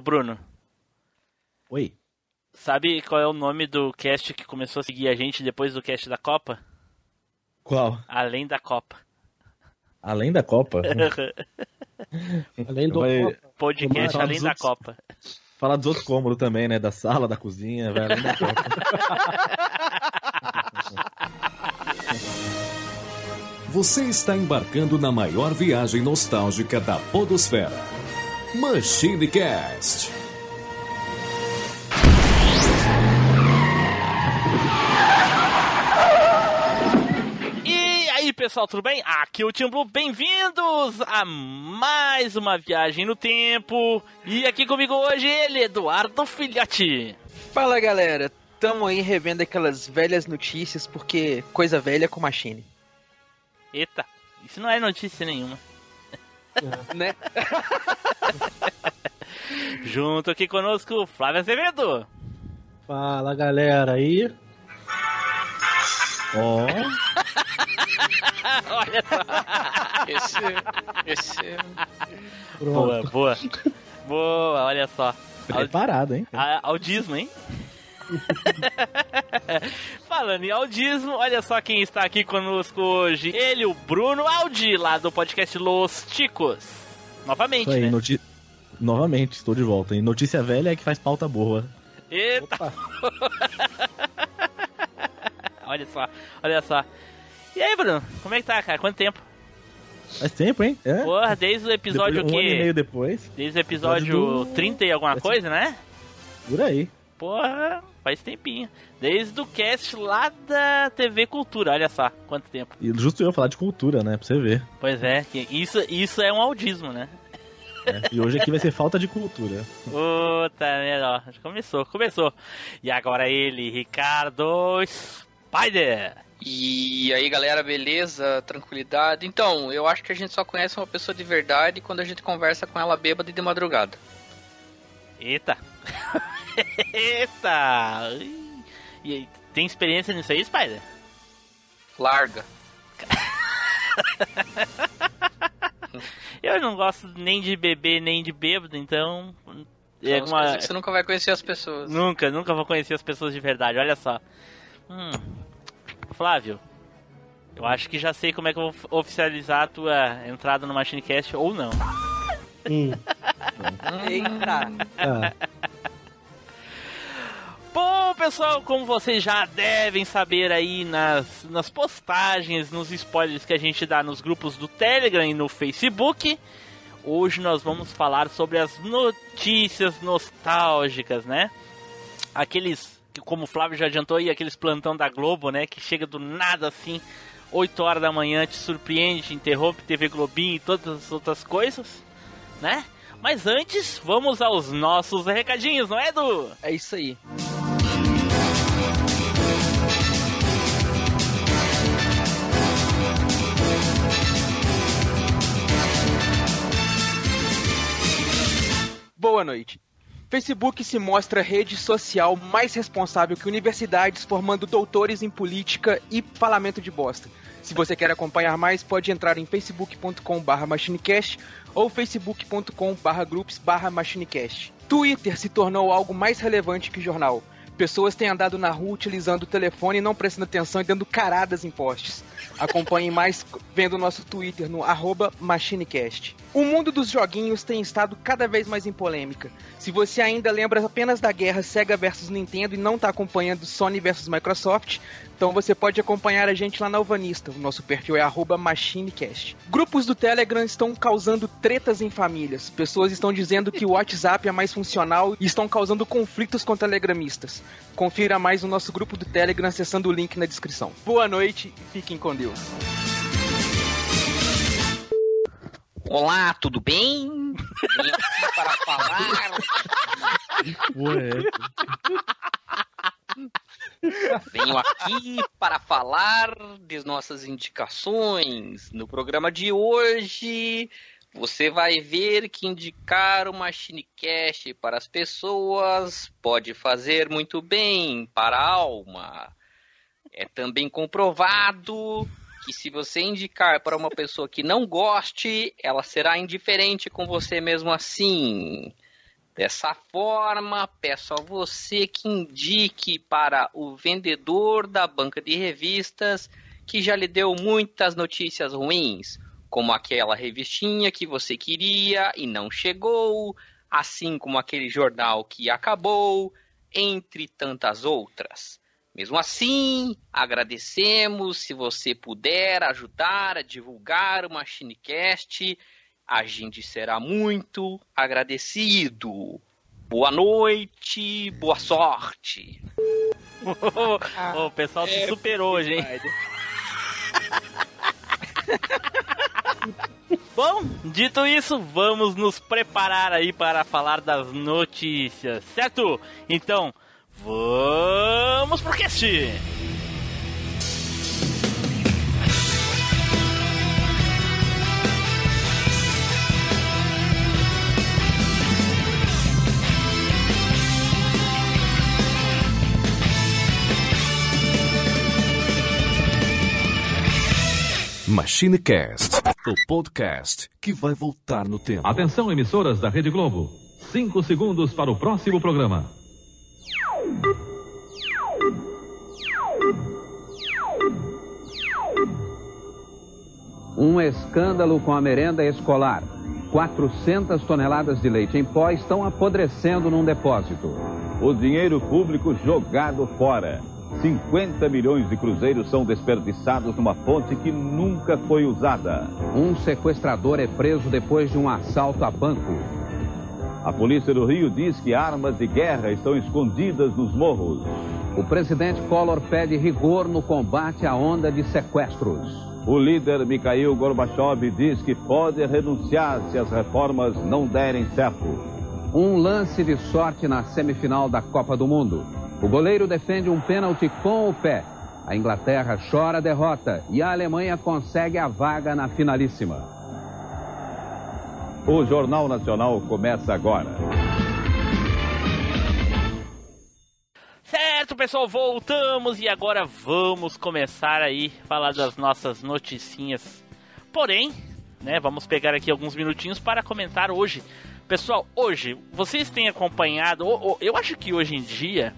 Ô, Bruno. Oi. Sabe qual é o nome do cast que começou a seguir a gente depois do cast da Copa? Qual? Além da Copa. Além da Copa? Além do Vai-. Podcast Falar Além dos da outros- Copa. Fala dos outros cômodos também, né? Da sala, da cozinha, vai além da Copa. Você está embarcando na maior viagem nostálgica da Podosfera. Machine Cast. E aí, pessoal, tudo bem? Aqui é o Tim Blue, bem-vindos a mais uma viagem no tempo. E aqui comigo hoje ele, Eduardo Filhote. Fala galera, tamo aí revendo aquelas velhas notícias porque coisa velha com machine, Eita, isso não é notícia nenhuma. Né? Junto aqui conosco, Flávio Azevedo. Fala galera aí. Ó, Olha só. Esse. Esse. Pronto. Boa, boa. Boa, olha só. preparado, hein? Audismo, hein? Falando em audismo, olha só quem está aqui conosco hoje. Ele, o Bruno Aldi, lá do podcast Los Ticos. Novamente, aí, né? noti... Novamente, estou de volta. E notícia velha é que faz pauta boa. Eita! Olha só, olha só. E aí, Bruno, como é que tá, cara? Quanto tempo? Faz tempo, hein? É? Porra, desde o episódio Depois, um ano e que. meio depois, Desde o episódio Episódio do- 30 e alguma coisa, né? por aí. Porra, faz tempinho. Desde o cast lá da TV Cultura, olha só, quanto tempo. E justo eu falar de cultura, né? Pra você ver. Pois é, que isso, isso é um audismo, né? né? E hoje aqui vai ser falta de cultura. Puta merda, ó. Começou, começou. E agora ele, Ricardo Spider. E aí, galera, beleza? Tranquilidade? Então, eu acho que a gente só conhece uma pessoa de verdade quando a gente conversa com ela bêbada e de madrugada. Eita. Eita. E aí, tem experiência nisso aí, Spider? Larga. Eu não gosto nem de beber, nem de bêbado, então... É Então, uma... Você nunca vai conhecer as pessoas. Nunca, nunca vou conhecer as pessoas de verdade, olha só. Hum. Flávio, eu acho que já sei como é que eu vou oficializar a tua entrada no MachineCast ou não. Hum. Eita! Ah, Bom, pessoal, como vocês já devem saber aí nas, nas postagens, nos spoilers que a gente dá nos grupos do Telegram e no Facebook, hoje nós vamos falar sobre as notícias nostálgicas, né? Aqueles, que como o Flávio já adiantou aí, aqueles plantão da Globo, né? Que chega do nada assim, 8 horas da manhã, te surpreende, te interrompe TV Globinho e todas as outras coisas, né? Mas antes, vamos aos nossos recadinhos, não é, Edu? É isso aí. Boa noite. Facebook se mostra rede social mais responsável que universidades formando doutores em política e falamento de bosta. Se você quer acompanhar mais, pode entrar em facebook.com.br machinecast ou facebook.com.br groups.br machinecast. Twitter se tornou algo mais relevante que jornal. Pessoas têm andado na rua utilizando o telefone e não prestando atenção e dando caradas em postes. Acompanhe mais vendo nosso Twitter no MachineCast. O mundo dos joguinhos tem estado cada vez mais em polêmica. Se você ainda lembra apenas da guerra Sega versus Nintendo e não está acompanhando Sony versus Microsoft, então você pode acompanhar a gente lá na Alvanista. O nosso perfil é MachineCast. Grupos do Telegram estão causando tretas em famílias. Pessoas estão dizendo que o WhatsApp é mais funcional e estão causando conflitos com telegramistas. Confira mais no nosso grupo do Telegram acessando o link na descrição. Boa noite e fiquem com Deus. Olá, tudo bem? Vim aqui para falar. Ué, Venho aqui para falar de nossas indicações. No programa de hoje, você vai ver que indicar o MachineCast para as pessoas pode fazer muito bem para a alma. É também comprovado que se você indicar para uma pessoa que não goste, ela será indiferente com você mesmo assim. Dessa forma, peço a você que indique para o vendedor da banca de revistas que já lhe deu muitas notícias ruins, como aquela revistinha que você queria e não chegou, assim como aquele jornal que acabou, entre tantas outras. Mesmo assim, agradecemos se você puder ajudar a divulgar o Machinecast. A gente será muito agradecido. Boa noite, boa sorte. o pessoal se superou hoje, hein? Bom, dito isso, vamos nos preparar aí para falar das notícias, certo? Então, vamos pro cast! MachineCast, o podcast que vai voltar no tempo. Atenção, emissoras da Rede Globo. Cinco segundos para o próximo programa. Um escândalo com a merenda escolar. 400 toneladas de leite em pó estão apodrecendo num depósito. O dinheiro público jogado fora. 50 milhões de cruzeiros são desperdiçados numa fonte que nunca foi usada. Um sequestrador é preso depois de um assalto a banco. A polícia do Rio diz que armas de guerra estão escondidas nos morros. O presidente Collor pede rigor no combate à onda de sequestros. O líder Mikhail Gorbachev diz que pode renunciar se as reformas não derem certo. Um lance de sorte na semifinal da Copa do Mundo. O goleiro defende um pênalti com o pé. A Inglaterra chora a derrota e a Alemanha consegue a vaga na finalíssima. O Jornal Nacional começa agora. Certo, pessoal, voltamos e agora vamos começar aí falar das nossas noticinhas. Porém, né, vamos pegar aqui alguns minutinhos para comentar hoje. Pessoal, hoje, vocês têm acompanhado, eu acho que hoje em dia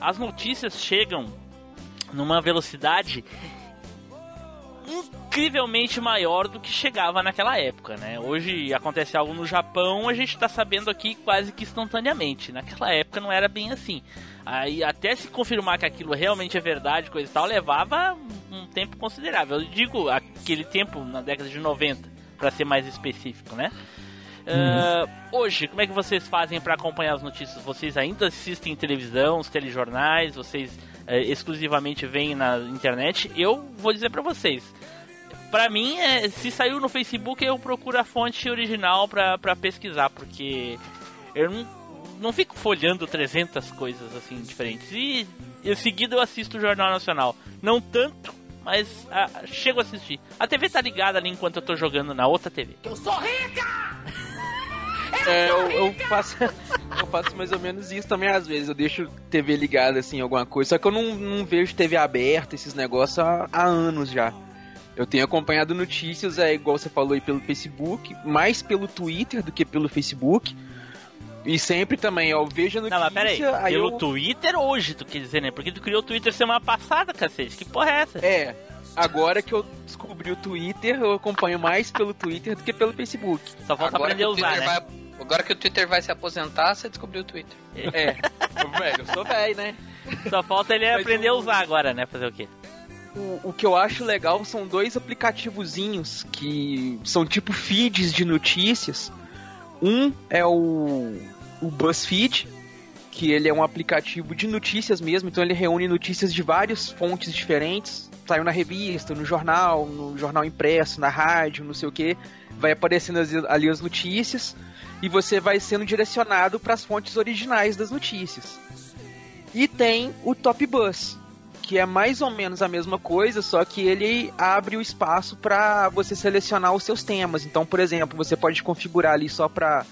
as notícias chegam numa velocidade incrivelmente maior do que chegava naquela época, né? Hoje acontece algo no Japão, a gente está sabendo aqui quase que instantaneamente. Naquela época não era bem assim. Aí até se confirmar que aquilo realmente é verdade, coisa e tal, levava um tempo considerável. Eu digo aquele tempo na década de 90, para ser mais específico, né? Uh, hoje, como é que vocês fazem para acompanhar as notícias? Vocês ainda assistem televisão, os telejornais? Vocês uh, exclusivamente veem na internet? Eu vou dizer para vocês. Para mim, é, se saiu no Facebook, eu procuro a fonte original para pesquisar, porque eu não, não fico folhando 300 coisas assim diferentes. E em seguida eu assisto o Jornal Nacional. Não tanto, mas ah, chego a assistir. A TV tá ligada ali enquanto eu tô jogando na outra TV. Eu sou rica! É, eu, eu, faço, eu faço mais ou menos isso também às vezes. Eu deixo TV ligada, assim, alguma coisa. Só que eu não, não vejo TV aberta, esses negócios, há, há anos já. Eu tenho acompanhado notícias, é igual você falou aí, pelo Facebook, mais pelo Twitter do que pelo Facebook. E sempre também, eu vejo a notícia... Não, mas peraí, aí pelo eu... Twitter hoje, tu quer dizer, né? Porque tu criou o Twitter semana passada, cacete. Que porra é essa? É, agora que eu descobri o Twitter, eu acompanho mais pelo Twitter do que pelo Facebook. Só falta agora aprender a usar, né? Vai, agora que o Twitter vai se aposentar, você descobriu o Twitter. É, velho, eu sou velho, né? Só falta ele Mas aprender a o- usar agora, né? Fazer o quê? O, o que eu acho legal são dois aplicativozinhos que são tipo feeds de notícias. Um é o, o BuzzFeed, que ele é um aplicativo de notícias mesmo, então ele reúne notícias de várias fontes diferentes. Saiu na revista, no jornal, no jornal impresso, na rádio, não sei o que. Vai aparecendo ali as notícias e você vai sendo direcionado para as fontes originais das notícias. E tem o Top Bus, que é mais ou menos a mesma coisa, só que ele abre o espaço para você selecionar os seus temas. Então, por exemplo, você pode configurar ali só para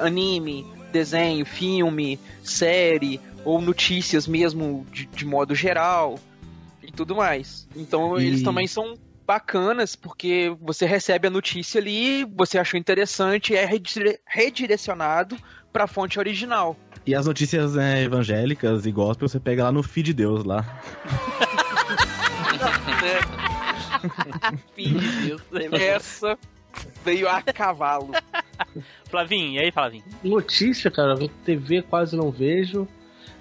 anime, desenho, filme, série ou notícias mesmo de, de modo geral e tudo mais. Então, E- eles também são bacanas, porque você recebe a notícia ali, você achou interessante, é redire- redirecionado pra fonte original. E as notícias né, evangélicas e gospel você pega lá no feed de Deus lá. Filho de Deus. Essa veio a cavalo. Flavinho, e aí, Flavinho? Notícia, cara, TV quase não vejo.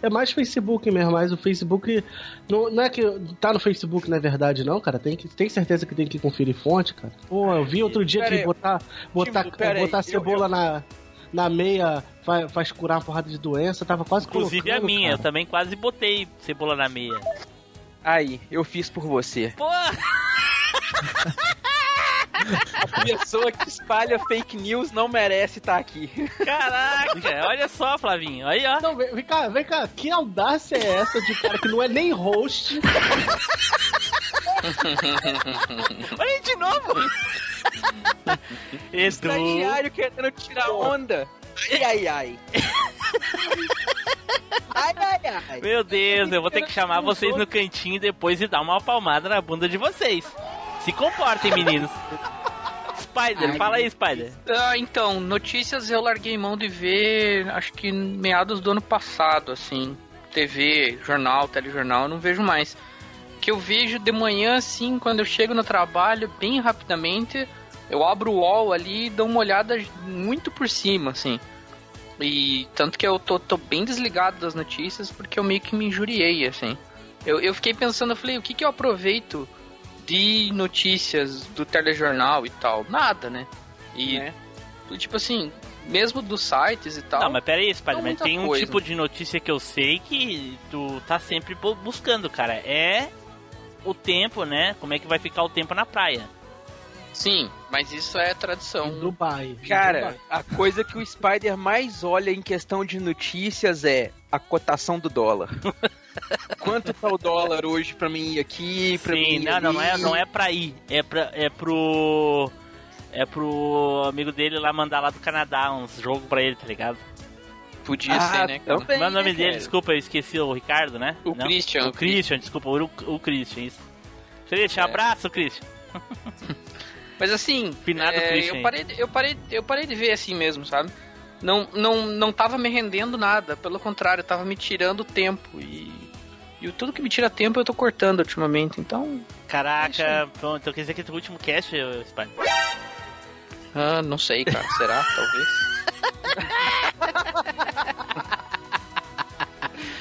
É mais Facebook mesmo, mas o Facebook. Não, não é que tá no Facebook, na verdade, não, cara. Tem, que, tem certeza que tem que conferir fonte, cara. Pô, eu vi outro dia Pera que aí. botar, botar, pera aí, botar eu- cebola eu- Na, na meia faz, faz curar uma porrada de doença. Tava quase Inclusive a minha, eu cara. também quase botei cebola na meia. Aí, eu fiz por você. Pô, A pessoa que espalha fake news não merece estar aqui. caraca, olha só, Flavinho. Aí, ó. Não, vem, vem cá, vem cá. Que audácia é essa de cara que não é nem host? Olha aí de novo. Estagiário querendo tirar onda. Ai, ai, ai. Ai, ai, ai. Meu Deus, eu vou ter que chamar vocês no cantinho depois e dar uma palmada na bunda de vocês. Se comportem, meninos. Spider, Ai, fala aí, Spider. Ah, então, notícias eu larguei mão de ver, acho que meados do ano passado, assim. TV, jornal, telejornal, eu não vejo mais. Que eu vejo de manhã, assim, quando eu chego no trabalho, bem rapidamente, eu abro o wall ali e dou uma olhada muito por cima, assim. E tanto que eu tô, tô bem desligado das notícias porque eu meio que me injuriei, assim. Eu, eu fiquei pensando, eu falei, o que que eu aproveito de notícias do telejornal e tal? Nada, né? E, Né? tipo assim, mesmo dos sites e tal. Não, mas pera aí, Spider, Não, mas muita tem um coisa. tipo de notícia que eu sei que tu tá sempre bu- buscando, cara. É o tempo, né? Como é que vai ficar o tempo na praia. Sim, mas isso é tradição. Dubai. Cara, Dubai. a coisa que o Spider mais olha em questão de notícias é a cotação do dólar. Quanto tá o dólar hoje pra mim ir aqui, pra mim Sim, ir não, não, não é, não é pra ir. É, pra, é pro. É pro amigo dele lá mandar lá do Canadá uns jogos pra ele, tá ligado? Podia Ah, ser, né, também, Qual é o nome né, dele? cara? Desculpa, eu esqueci o Ricardo, né? O Não? Christian, O o Christian, desculpa, o, o Christian, isso. Christian, É. abraço, Christian. Mas assim, Finado é, Christian. eu, parei, de- eu, parei, eu parei de ver assim mesmo, sabe? Não, não, não tava me rendendo nada, pelo contrário, tava me tirando tempo. E, e tudo que me tira tempo eu tô cortando ultimamente, então. Caraca, bom, então quer dizer que é o último cast, ô, Spider? Ah, não sei, cara, será? Talvez.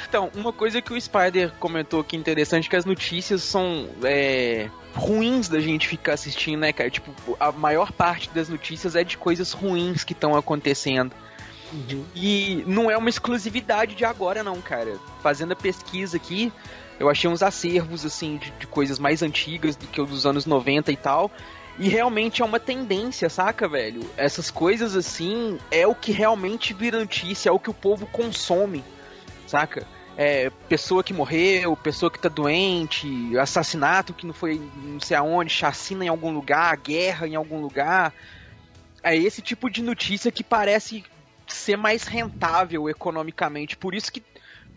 Então, uma coisa que o Spider comentou aqui interessante, que as notícias são é, ruins da gente ficar assistindo, né, cara? Tipo, a maior parte das notícias é de coisas ruins que estão acontecendo. Uhum. E não é uma exclusividade de agora, não, cara. Fazendo a pesquisa aqui, eu achei uns acervos, assim, de, de coisas mais antigas do que o dos anos 90 e tal. E realmente é uma tendência, saca, velho? Essas coisas, assim, é o que realmente vira notícia, é o que o povo consome, saca? É, pessoa que morreu, pessoa que tá doente, assassinato que não foi não sei aonde, chacina em algum lugar, guerra em algum lugar. É esse tipo de notícia que parece ser mais rentável economicamente. Por isso que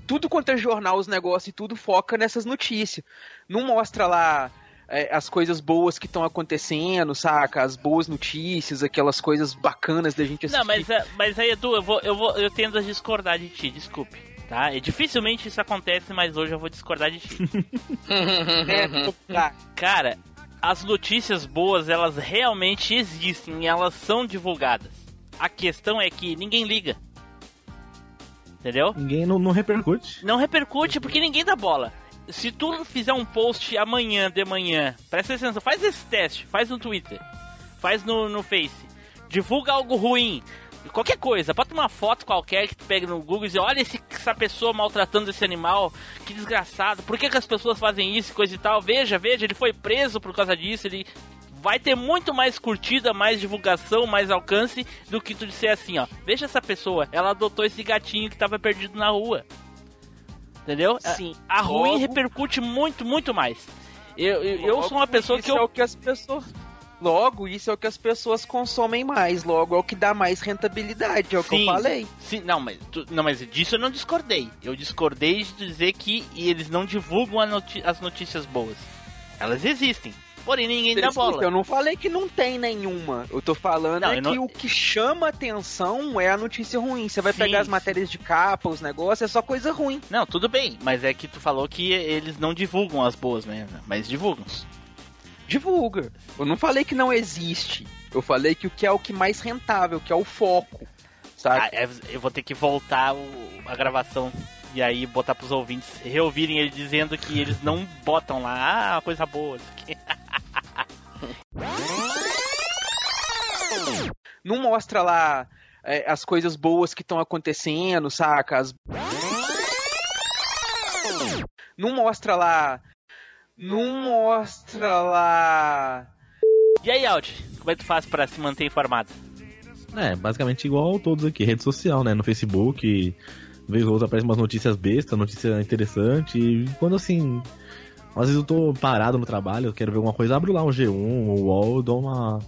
tudo quanto é jornal, os negócios e tudo foca nessas notícias. Não mostra lá é, as coisas boas que estão acontecendo, saca? As boas notícias, aquelas coisas bacanas da gente assistir. Não, mas, é- mas aí, Edu, eu, vou, eu, vou, eu tendo a discordar de ti, desculpe. Tá? E dificilmente isso acontece, mas hoje eu vou discordar de ti. Cara, as notícias boas, elas realmente existem e elas são divulgadas. A questão é que ninguém liga. Entendeu? Ninguém não, não repercute. Não repercute porque ninguém dá bola. Se tu fizer um post amanhã de manhã, presta atenção, faz esse teste, faz no Twitter, faz no, no Face, divulga algo ruim, qualquer coisa, bota uma foto qualquer que tu pega no Google e diz, olha esse, essa pessoa maltratando esse animal, que desgraçado, por que, que as pessoas fazem isso, coisa e tal, veja, veja, ele foi preso por causa disso, ele vai ter muito mais curtida, mais divulgação, mais alcance do que tu disser assim, ó, veja essa pessoa, ela adotou esse gatinho que tava perdido na rua. Entendeu? Sim. A ruim Logo- repercute muito, muito mais. Eu, eu, eu sou uma pessoa que eu. é o que as pessoas Logo, isso é o que as pessoas consomem mais, logo é o que dá mais rentabilidade, é o que Sim. eu falei. Sim, não, mas, tu- não, mas disso eu não discordei. Eu discordei de dizer que eles não divulgam noti- as notícias boas. Elas existem. porém ninguém dá bola. Eu não falei que não tem nenhuma. Eu tô falando Não, é eu não- que o que chama atenção é a notícia ruim. Você vai Sim, pegar as matérias de capa, os negócios, é só coisa ruim. Não, tudo bem, mas é que tu falou que eles não divulgam as boas mesmo, mas divulgam. Divulga. Eu não falei que não existe. Eu falei que o que é o que mais rentável, que é o foco. Sabe? Ah, é- eu vou ter que voltar a gravação e aí botar pros ouvintes reouvirem ele dizendo que eles não botam lá, ah, coisa boa. Não mostra lá é, as coisas boas que estão acontecendo, saca? As... Não mostra lá. Não mostra lá. E aí, Audi, como é que tu faz pra se manter informado? É, basicamente igual todos aqui, rede social, né? No Facebook, vez ou outra aparecem umas notícias bestas, notícia interessante. E quando assim. Às vezes eu tô parado no trabalho, eu quero ver alguma coisa, abro lá um G1, um UOL, dou uma.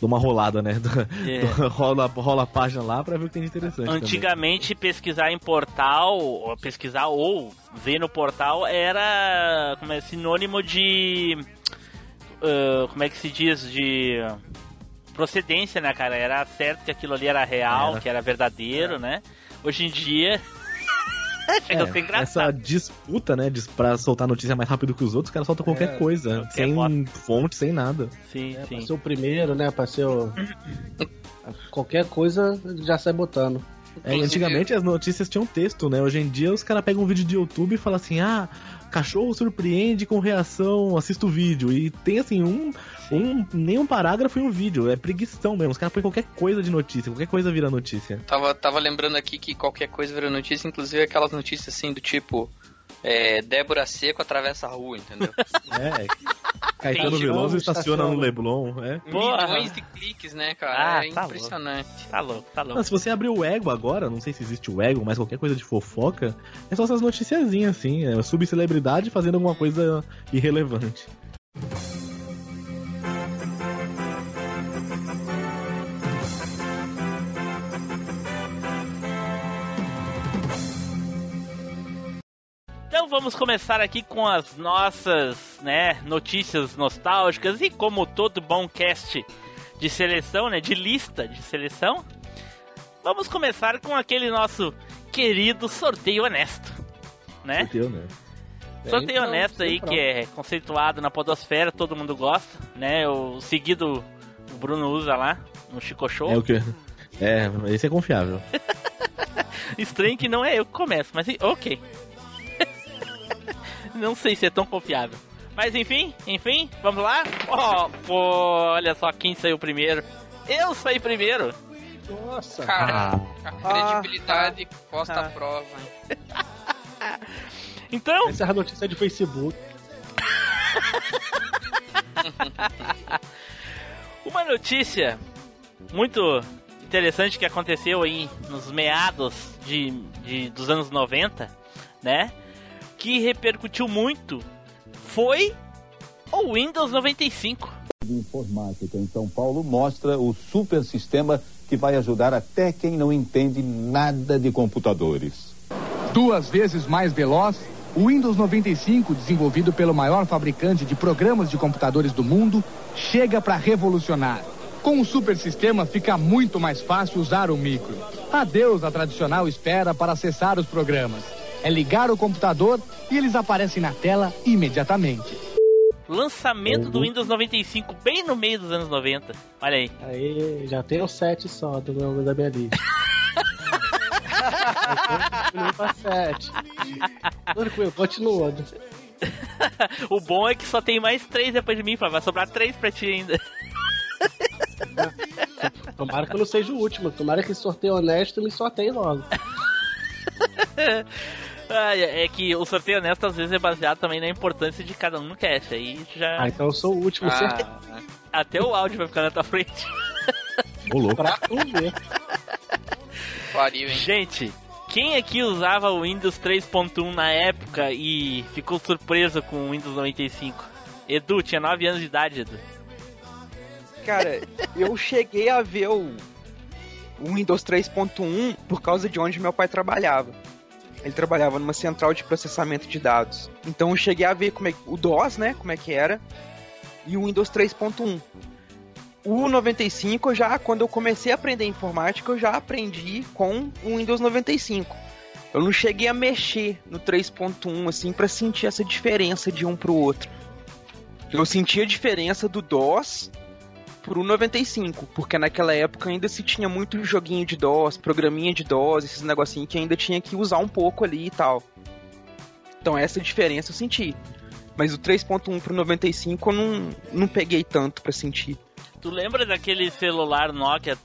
Dou uma rolada, né? É. rola, rola a página lá pra ver o que tem de interessante. também. Antigamente, pesquisar em portal, ou pesquisar ou ver no portal era como é, sinônimo de. ah, como é que se diz? De procedência, né, cara? Era certo que aquilo ali era real, Era. que era verdadeiro, né? Hoje em dia. chega a ser É, engraçado. essa disputa, né, de, pra soltar notícia mais rápido que os outros, os caras soltam qualquer É, coisa, qualquer sem bota. fonte, sem nada. Sim, É, sim. pra ser o primeiro, né? Pra ser o. Qualquer coisa já sai botando. É, antigamente as notícias tinham texto, né? Hoje em dia os caras pegam um vídeo de YouTube e falam assim: ah, cachorro surpreende com reação, assista o vídeo. E tem assim, um, um nem um parágrafo e um vídeo. É preguição mesmo. Os caras põem qualquer coisa de notícia, qualquer coisa vira notícia. Tava, tava lembrando aqui que qualquer coisa vira notícia, inclusive aquelas notícias assim do tipo. É, Débora Seco atravessa a rua, entendeu? É. Caetano. Veloso estaciona no. Leblon, é. Porra. Milhões de cliques, né, cara? Ah, é tá impressionante. Tá louco, tá louco. Não, se você abrir o Ego agora, não sei se existe o Ego, mas qualquer coisa de fofoca, é só essas noticiazinhas assim, é subcelebridade fazendo alguma coisa irrelevante. Vamos começar aqui com as nossas, né, notícias nostálgicas e como todo bom cast de seleção, né, de lista de seleção, vamos começar com aquele nosso querido sorteio honesto, né? Sorteio, né? Sorteio Então, honesto aí que é conceituado na podosfera, todo mundo gosta, né? O seguido o Bruno usa lá no Chico Show. É o que. É, esse é confiável. Estranho que não é eu que começo, mas ok. Não sei se é tão confiável. Mas enfim, enfim, vamos lá? Ó, pô, olha só quem saiu primeiro. Eu saí primeiro. Nossa. Cara, Ah, a credibilidade posta ah. à prova. Então, Essa é a notícia de Facebook. uma notícia muito interessante que aconteceu aí nos meados de, de- dos anos 90, né? Que repercutiu muito foi o Windows 95. de informática em São Paulo mostra o super sistema que vai ajudar até quem não entende nada de computadores. Duas vezes mais veloz, o Windows 95, desenvolvido pelo maior fabricante de programas de computadores do mundo, chega para revolucionar. Com o super sistema fica muito mais fácil usar o micro. Adeus a tradicional espera para acessar os programas. É ligar o computador e eles aparecem na tela imediatamente. Lançamento do Windows 95 bem no meio dos anos 90. Olha aí. Aí já tem o 7 só do meu, da minha lista. Continua pra 7. Continua. o bom é que só tem mais três depois de mim, Flávio. Vai sobrar três pra ti ainda. Tomara que eu não seja o último. Tomara que esse sorteio honesto me sorteie logo. Ah, é que o sorteio honesto às vezes é baseado também na importância de cada um no cast. Aí já. Ah, então eu sou o último. Ah, Até o áudio vai ficar na tua frente. ô louco. Pra tu ver. pariu, hein? Gente, quem aqui usava o Windows 3.1 na época e ficou surpreso com o Windows 95? Edu, tinha 9 anos de idade, Edu. Cara, eu cheguei a ver o, o Windows 3.1 por causa de onde meu pai trabalhava. Ele trabalhava numa central de processamento de dados. Então eu cheguei a ver como é, o DOS, né? Como é que era. e o Windows 3.1. O 95 já, quando eu comecei a aprender informática, eu já aprendi com o Windows 95. Eu não cheguei a mexer no 3.1 assim para sentir essa diferença de um pro outro. Eu senti a diferença do DOS pro 95, porque naquela época ainda se tinha muito joguinho de DOS, programinha de DOS, esses negocinhos que ainda tinha que usar um pouco ali e tal. Então essa diferença eu senti. Mas o 3.1 pro 95 eu não, não peguei tanto para sentir. Tu lembra daquele celular Nokia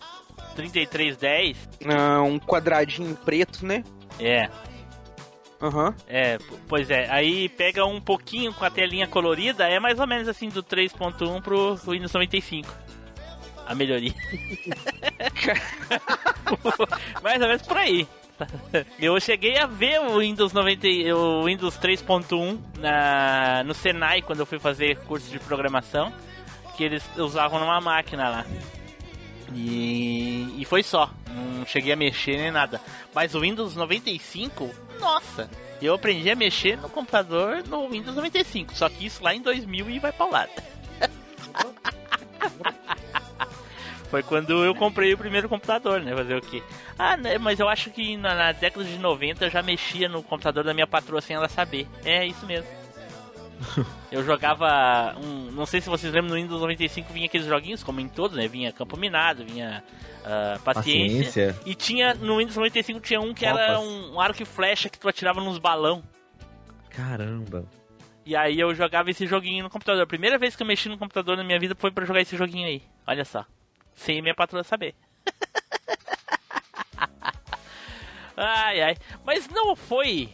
3310? Ah, um quadradinho preto, né? É. Aham. Uhum. É, pois é. Aí pega um pouquinho com a telinha colorida, é mais ou menos assim do 3.1 pro Windows 95. A melhoria. mais ou menos por aí. Eu cheguei a ver o Windows 90, o Windows 3.1 na no Senai quando eu fui fazer curso de programação, que eles usavam numa máquina lá. E, e foi só. Não cheguei a mexer nem nada. Mas o Windows 95, nossa! Eu aprendi a mexer no computador no Windows 95. Só que isso lá em 2000 e vai pra lado. Foi quando eu comprei o primeiro computador, né? Fazer o quê? Ah, né? mas eu acho que na, na, década de 90 eu já mexia no computador da minha patroa sem ela saber. É isso mesmo. eu jogava um. Não sei se vocês lembram, no Windows 95 vinha aqueles joguinhos, como em todos, né? Vinha Campo Minado, vinha uh, paciência, paciência, E tinha no Windows 95 tinha um que Copas. era um, um arco e flecha que tu atirava nos balão. Caramba. E aí eu jogava esse joguinho no computador. A primeira vez que eu mexi no computador na minha vida foi para jogar esse joguinho aí. Olha só sem minha patroa saber. ai, ai. Mas não foi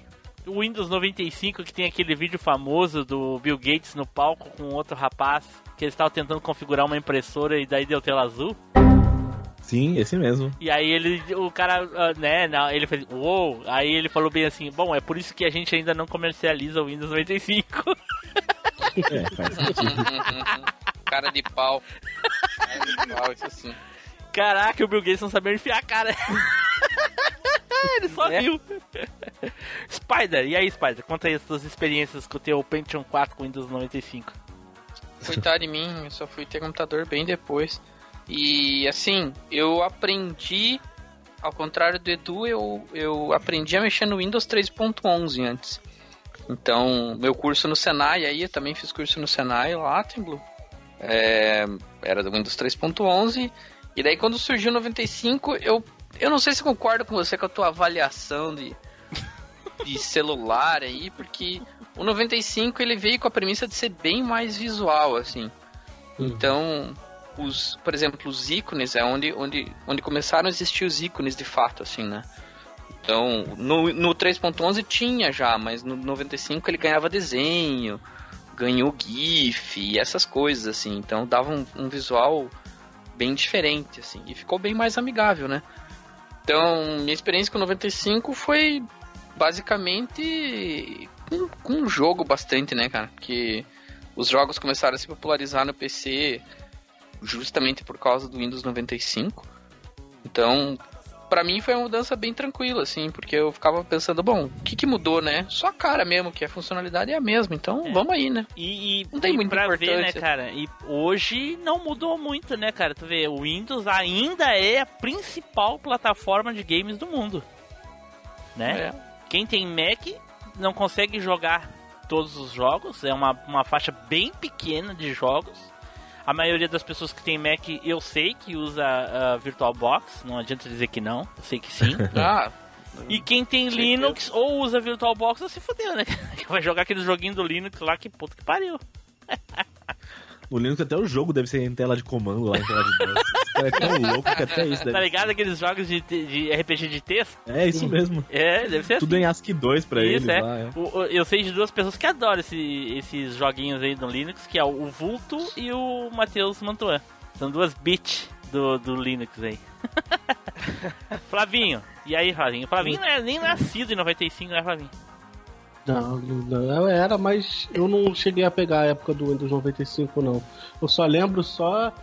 o Windows 95 que tem aquele vídeo famoso do Bill Gates no palco com outro rapaz que eles estavam tentando configurar uma impressora e daí deu tela azul? Sim, esse mesmo. E aí ele, o cara, uh, né, não, ele fez, uou, wow. aí ele falou bem assim, bom, é por isso que a gente ainda não comercializa o Windows 95. é, faz sentido. cara de pau. Cara de pau, isso assim. Caraca, o Bill Gates não sabia enfiar a cara. Ele só é? viu. Spider, e aí, Spider? Conta aí as suas experiências com o teu Pentium 4 com Windows 95. Coitado de mim, eu só fui ter computador bem depois. E assim, eu aprendi, ao contrário do Edu, eu, eu aprendi a mexer no Windows 3.11 antes. Então, meu curso no Senai aí, eu também fiz curso no Senai lá, tem Blue. É, era do Windows 3.11. E daí quando surgiu o 95, eu, eu não sei se concordo com você com a tua avaliação de, de celular aí, porque o 95 ele veio com a premissa de ser bem mais visual, assim. Uhum. Então, os, por exemplo, os ícones é onde, onde, onde começaram a existir os ícones de fato, assim, né? Então, no, no 3.11 tinha já, mas no 95 ele ganhava desenho, ganhou GIF e essas coisas, assim. Então dava um, um, visual bem diferente, assim. E ficou bem mais amigável, né? Então, minha experiência com o 95 foi basicamente com, com um jogo bastante, né, cara? Que os jogos começaram a se popularizar no PC justamente por causa do Windows 95. Então, para mim foi uma mudança bem tranquila, assim, porque eu ficava pensando, bom, o que, que mudou, né? Só a cara mesmo, que a funcionalidade é a mesma, então é. vamos aí, né? E, e não tem e muito pra ver, né, cara? E hoje não mudou muito, né, cara? Tu vê, o Windows ainda é a principal plataforma de games do mundo, né? É. Quem tem Mac não consegue jogar todos os jogos, é uma, uma faixa bem pequena de jogos a maioria das pessoas que tem Mac, eu sei que usa uh, VirtualBox, não adianta dizer que não, eu sei que sim. ah, e quem tem Linux ou usa VirtualBox, você fodeu, né? Vai jogar aquele joguinho do Linux lá, que puta que pariu. O Linux até o jogo deve ser em tela de comando lá, em tela de voz. é tão louco que até isso deve Tá ligado aqueles jogos de, de RPG de texto? É, isso mesmo. É, deve ser Tudo assim. em ASCII 2 pra isso, ele. É. Lá, é. O, eu sei de duas pessoas que adoram esse, esses joguinhos aí no Linux, que é o Vulto e o Matheus Mantuan. São duas bits do, do Linux aí. Flavinho, e aí, Flavinho? Flavinho não é nem nascido em 95, né, Flavinho? Não, não, era, mas eu não cheguei a pegar a época do Windows 95, não. Eu só lembro só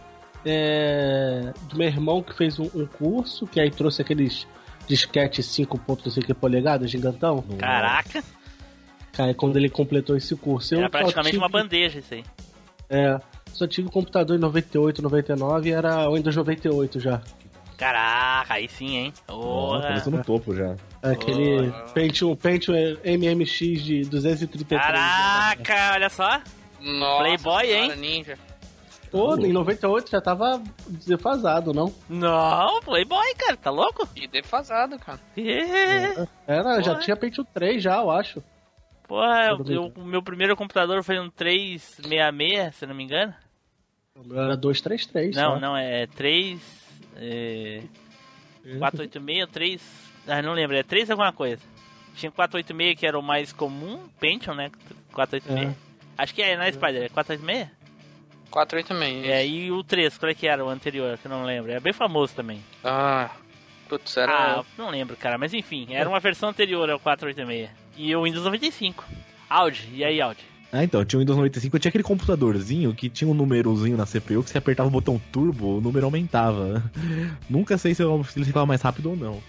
é, do meu irmão que fez um, um, curso, que aí trouxe aqueles disquete 5.5 polegadas, gigantão. Caraca! Aí quando ele completou esse curso... Era praticamente tive... uma bandeja isso aí. É, Só tive computador em 98, 99 e era o Windows 98 já. Caraca, aí sim, hein? Nossa, Porra. começou no topo já. Aquele Pentium, Pentium MMX de 233. Caraca, olha só. Nossa, Playboy, hein? Ninja. Pô, em 98 já tava defasado, não? Não, Playboy, cara, tá louco? E defasado, cara. É. Era, já Porra. tinha Pentium 3 já, eu acho. Tudo eu- o meu primeiro computador foi um 366, se eu não me engano. O meu era 233 Não, só. não, é 3. É, 486, 3. Ah, não lembro, é 3 alguma coisa. Tinha 486 que era o mais comum, Pentium, né? 486. Acho que é na Spider, é 486? 486. É, e o 3, qual é que era o anterior, que eu não lembro. É bem famoso também. Ah, putz, era... Ah, não lembro, cara, mas enfim, era uma versão anterior ao 486. E o Windows 95. Audi, e aí, Audi? Ah, então, tinha o Windows 95, eu tinha aquele computadorzinho que tinha um númerozinho na CPU que você apertava o botão turbo, o número aumentava. Nunca sei se se ele ficava mais rápido ou não.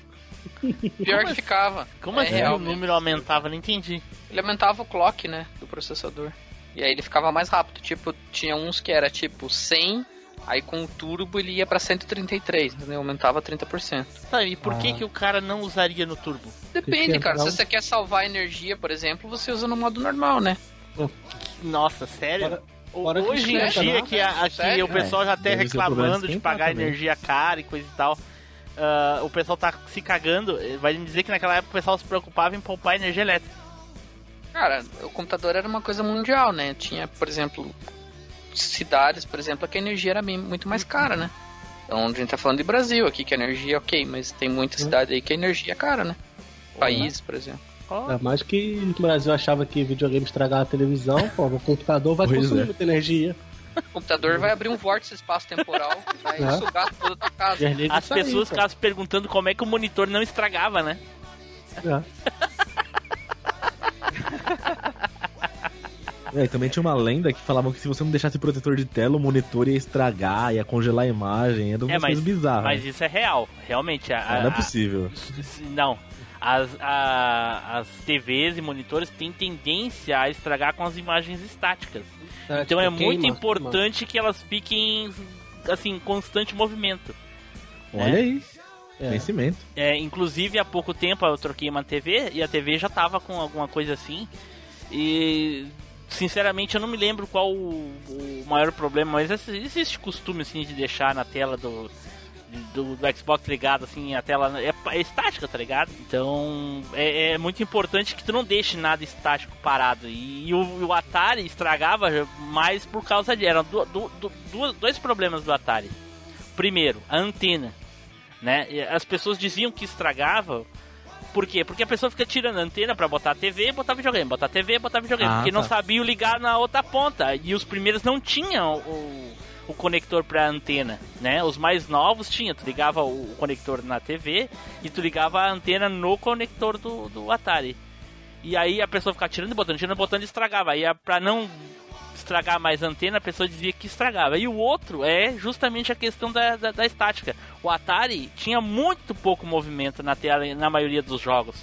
Pior que ficava. Como É, assim o realmente. número aumentava? Não entendi. Ele aumentava o clock, né, do processador. E aí ele ficava mais rápido. Tipo, tinha uns que era tipo 100, aí com o turbo ele ia pra 133, entendeu? Aumentava 30%. Tá, e por que, Ah. que o cara não usaria no turbo? Depende, que cara. Se você quer salvar energia, por exemplo, você usa no modo normal, né? Nossa, sério? O- fora que Hoje em dia que, a, que o pessoal já tá o problema reclamando de de pagar também. energia cara e coisa e tal. ah, o pessoal tá se cagando. Vai me dizer que naquela época o pessoal se preocupava em poupar energia elétrica. Cara, o computador era uma coisa mundial, né? Tinha, por exemplo, cidades, por exemplo, que a energia era bem, muito mais cara, né? Então a gente tá falando de Brasil aqui, que a energia é ok, mas tem muita cidade aí que a energia é cara, né? País, por exemplo. É mais que o Brasil achava que videogame estragava a televisão, pô, o computador vai Pois consumir é. muita energia. O computador vai abrir um vórtice espaço-temporal e vai É. sugar toda a tua casa. As pessoas ficavam se perguntando como é que o monitor não estragava, né? É. É, e também tinha uma lenda que falava que se você não deixasse protetor de tela, o monitor ia estragar, ia congelar a imagem, era umas É, mas- coisas bizarras. Mas isso é real, realmente. A, Ah, não é a- possível. Não. As, a- as TVs e monitores têm tendência a estragar com as imagens estáticas. É, Então tipo, é muito queima, importante que elas fiquem assim, em constante movimento. Olha aí, É. É, inclusive há pouco tempo eu troquei uma TV e a TV já tava com alguma coisa assim. E sinceramente eu não me lembro qual o, o maior problema, mas esse- existe costume assim de deixar na tela do, do, do Xbox ligado assim, a tela é, é estática, tá ligado? Então é, é muito importante que tu não deixe nada estático parado. E, e o, o Atari estragava mais por causa de eram du, du- du- dois problemas do Atari. Primeiro, a antena né? E as pessoas diziam que estragava. Por quê? Porque a pessoa fica tirando a antena pra botar a TV e botar videogame, botar a TV e botar videogame, Ah, porque tá. não sabiam ligar na outra ponta. E os primeiros não tinham o, o conector pra antena, né? Os mais novos tinham, tu ligava o conector na TV e tu ligava a antena no conector do, do Atari. E aí a pessoa ficava tirando e botando, tirando e botando e estragava. Aí pra não estragar mais a antena, a pessoa dizia que estragava. E o outro é justamente a questão da, da, da estática. O Atari tinha muito pouco movimento na tela na maioria dos jogos.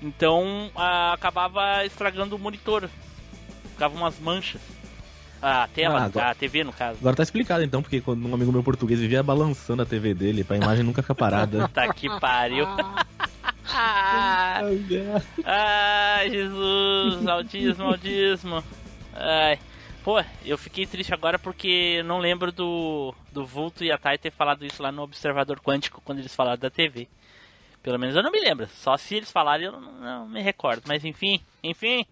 Então ah, acabava estragando o monitor. Ficava umas manchas. A tela, Ah, agora- a TV no caso. Agora tá explicado então, porque quando um amigo meu português vivia balançando a TV dele pra imagem nunca ficar parada. Tá que pariu. Ai, Jesus, autismo, autismo. Ai. Pô, eu fiquei triste agora porque não lembro do, do Vulto e a Tai ter falado isso lá no Observador Quântico quando eles falaram da TV. Pelo menos eu não me lembro. Só se eles falarem eu não, não me recordo. Mas enfim, enfim.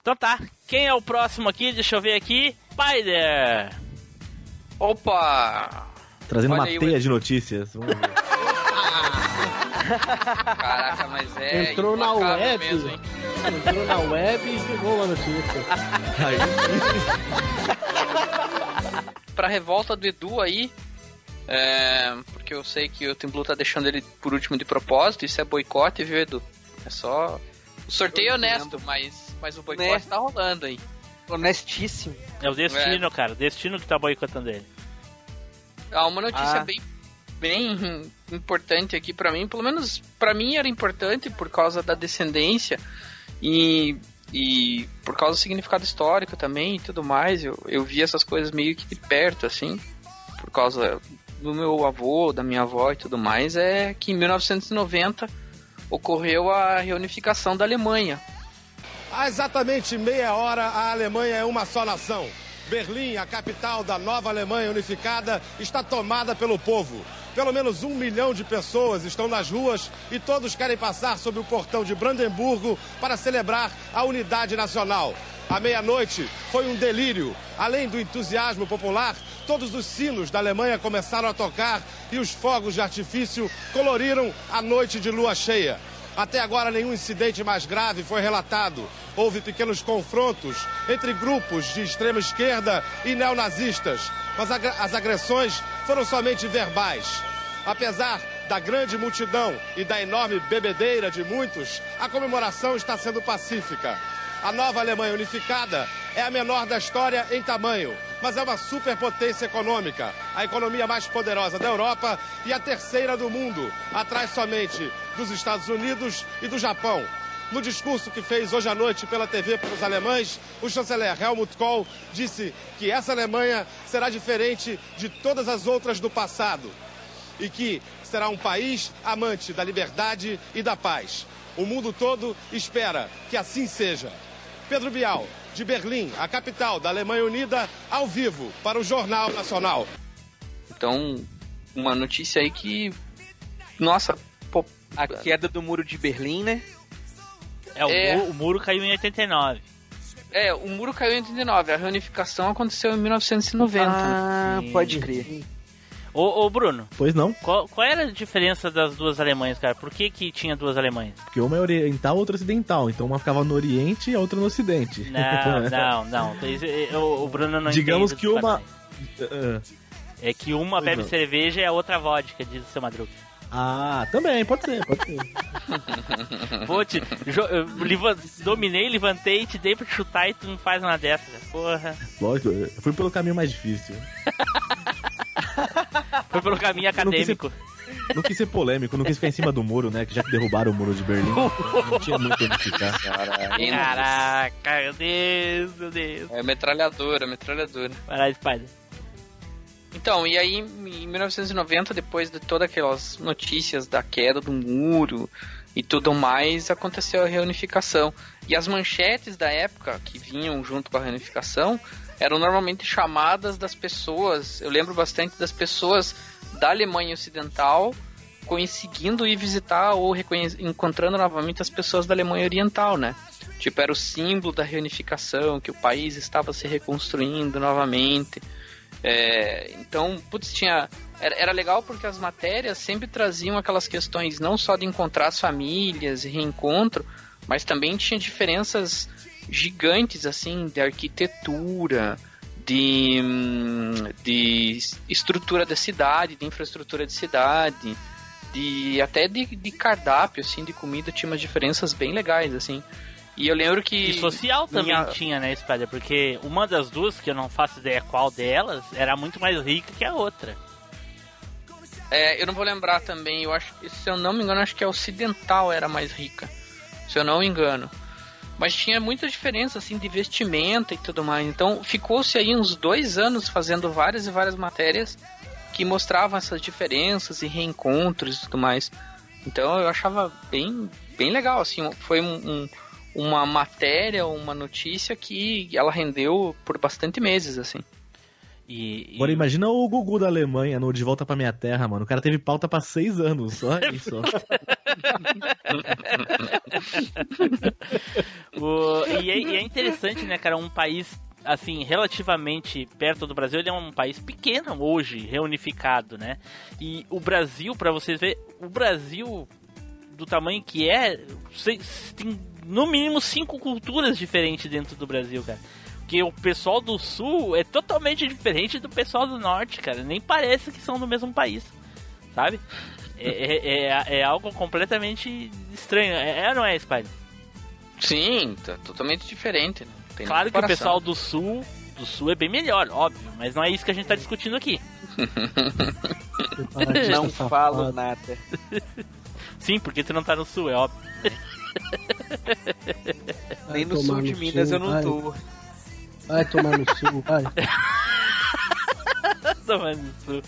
Então tá, quem é o próximo aqui? Deixa eu ver aqui. Spider! Opa! Trazendo Olha uma aí, teia o- de notícias. Vamos ver. Caraca, mas é. Entrou na web. Mesmo, hein? Entrou na web e pegou a notícia. pra revolta do Edu aí. é, porque eu sei que o Team Blue tá deixando ele por último de propósito. Isso é boicote, viu, Edu? É só. O sorteio é honesto, mas, mas o boicote Né? tá rolando aí. Honestíssimo. É o destino, cara. O destino que tá boicotando ele. Há uma notícia Ah. bem, bem importante aqui para mim, pelo menos para mim era importante por causa da descendência e, e por causa do significado histórico também e tudo mais. Eu, eu vi essas coisas meio que de perto, assim, por causa do meu avô, da minha avó e tudo mais. É que em 1990 ocorreu a reunificação da Alemanha. Há exatamente meia hora, a Alemanha é uma só nação. Berlim, a capital da nova Alemanha unificada, está tomada pelo povo. Pelo menos um milhão de pessoas estão nas ruas e todos querem passar sob o portão de Brandemburgo para celebrar a unidade nacional. À meia-noite foi um delírio. Além do entusiasmo popular, todos os sinos da Alemanha começaram a tocar e os fogos de artifício coloriram a noite de lua cheia. Até agora, nenhum incidente mais grave foi relatado. Houve pequenos confrontos entre grupos de extrema esquerda e neonazistas, mas as agressões foram somente verbais. Apesar da grande multidão e da enorme bebedeira de muitos, a comemoração está sendo pacífica. A nova Alemanha unificada é a menor da história em tamanho, mas é uma superpotência econômica, a economia mais poderosa da Europa e a terceira do mundo, atrás somente dos Estados Unidos e do Japão. No discurso que fez hoje à noite pela TV para os alemães, o chanceler Helmut Kohl disse que essa Alemanha será diferente de todas as outras do passado e que será um país amante da liberdade e da paz. O mundo todo espera que assim seja. Pedro Bial, de Berlim, a capital da Alemanha Unida, ao vivo para o Jornal Nacional. Então, uma notícia aí que. Nossa, pô, a queda do muro de Berlim, né? É, o, é... Muro, o muro caiu em 89. É, o muro caiu em 89, a reunificação aconteceu em 1990. Ah, pode crer. Ô, ô, Bruno. Pois não. Qual, qual, era a diferença das duas Alemanhas, cara? Por que que tinha duas Alemanhas? Porque uma é oriental, outra ocidental. Então uma ficava no Oriente e a outra no Ocidente. Não, não, não. O, o Bruno não Digamos que uma... É que uma pois bebe não. cerveja e a outra vodka, diz o seu Madruga. Ah, também, pode ser, pode ser. Pô, te, dominei, levantei, te dei pra chutar e tu não faz uma dessa, porra. Lógico, eu fui pelo caminho mais difícil. Foi pelo caminho acadêmico. Não quis ser polêmico, não quis ficar em cima do muro, né? Que já que derrubaram o muro de Berlim, não tinha muito onde ficar. Caraca, meu Deus, meu Deus. É metralhadora, metralhadora. Vai lá, Spider. Então, e aí em 1990, depois de todas aquelas notícias da queda do muro e tudo mais, aconteceu a reunificação. E as manchetes da época que vinham junto com a reunificação eram normalmente chamadas das pessoas. Eu lembro bastante das pessoas da Alemanha Ocidental conseguindo ir visitar ou encontrando novamente as pessoas da Alemanha Oriental, né? Tipo, era o símbolo da reunificação, que o país estava se reconstruindo novamente. É, então, putz, tinha. Era, era legal porque as matérias sempre traziam aquelas questões não só de encontrar as famílias e reencontro, mas também tinha diferenças gigantes assim de arquitetura, de, de estrutura da cidade, de infraestrutura de cidade, de até de, de cardápio assim de comida tinha umas diferenças bem legais assim. E eu lembro que. E social também minha... tinha, né, Spider? Porque uma das duas, que eu não faço ideia qual delas, era muito mais rica que a outra. É, eu não vou lembrar também, eu acho se eu não me engano, acho que a ocidental era mais rica. Se eu não me engano. Mas tinha muita diferença, assim, de vestimenta e tudo mais. Então, ficou-se aí uns dois anos fazendo várias e várias matérias que mostravam essas diferenças e reencontros e tudo mais. Então, eu achava bem, bem legal, assim. Foi um, um, uma matéria, uma notícia que ela rendeu por bastante meses, assim. E, e... Agora imagina o Gugu da Alemanha no De Volta Pra Minha Terra, mano. O cara teve pauta pra seis anos, só isso. o, e, é, e, é, interessante, né, cara, um país assim, relativamente perto do Brasil, ele é um país pequeno hoje, reunificado, né? E o Brasil, para vocês verem, o Brasil do tamanho que é, tem no mínimo cinco culturas diferentes dentro do Brasil, cara. Porque o pessoal do sul é totalmente diferente do pessoal do norte, cara. Nem parece que são do mesmo país, sabe? É, é, é, é algo completamente estranho. É, é ou não é, Spider? Sim, tá totalmente diferente. claro que o pessoal do sul do sul é bem melhor, óbvio, mas não é isso que a gente tá discutindo aqui. Não falo nada. Sim, porque tu não tá no sul, é óbvio. Nem no tomar sul de no Minas sul, eu não vai. tô. Vai tomar no sul, vai. Tomando no sul.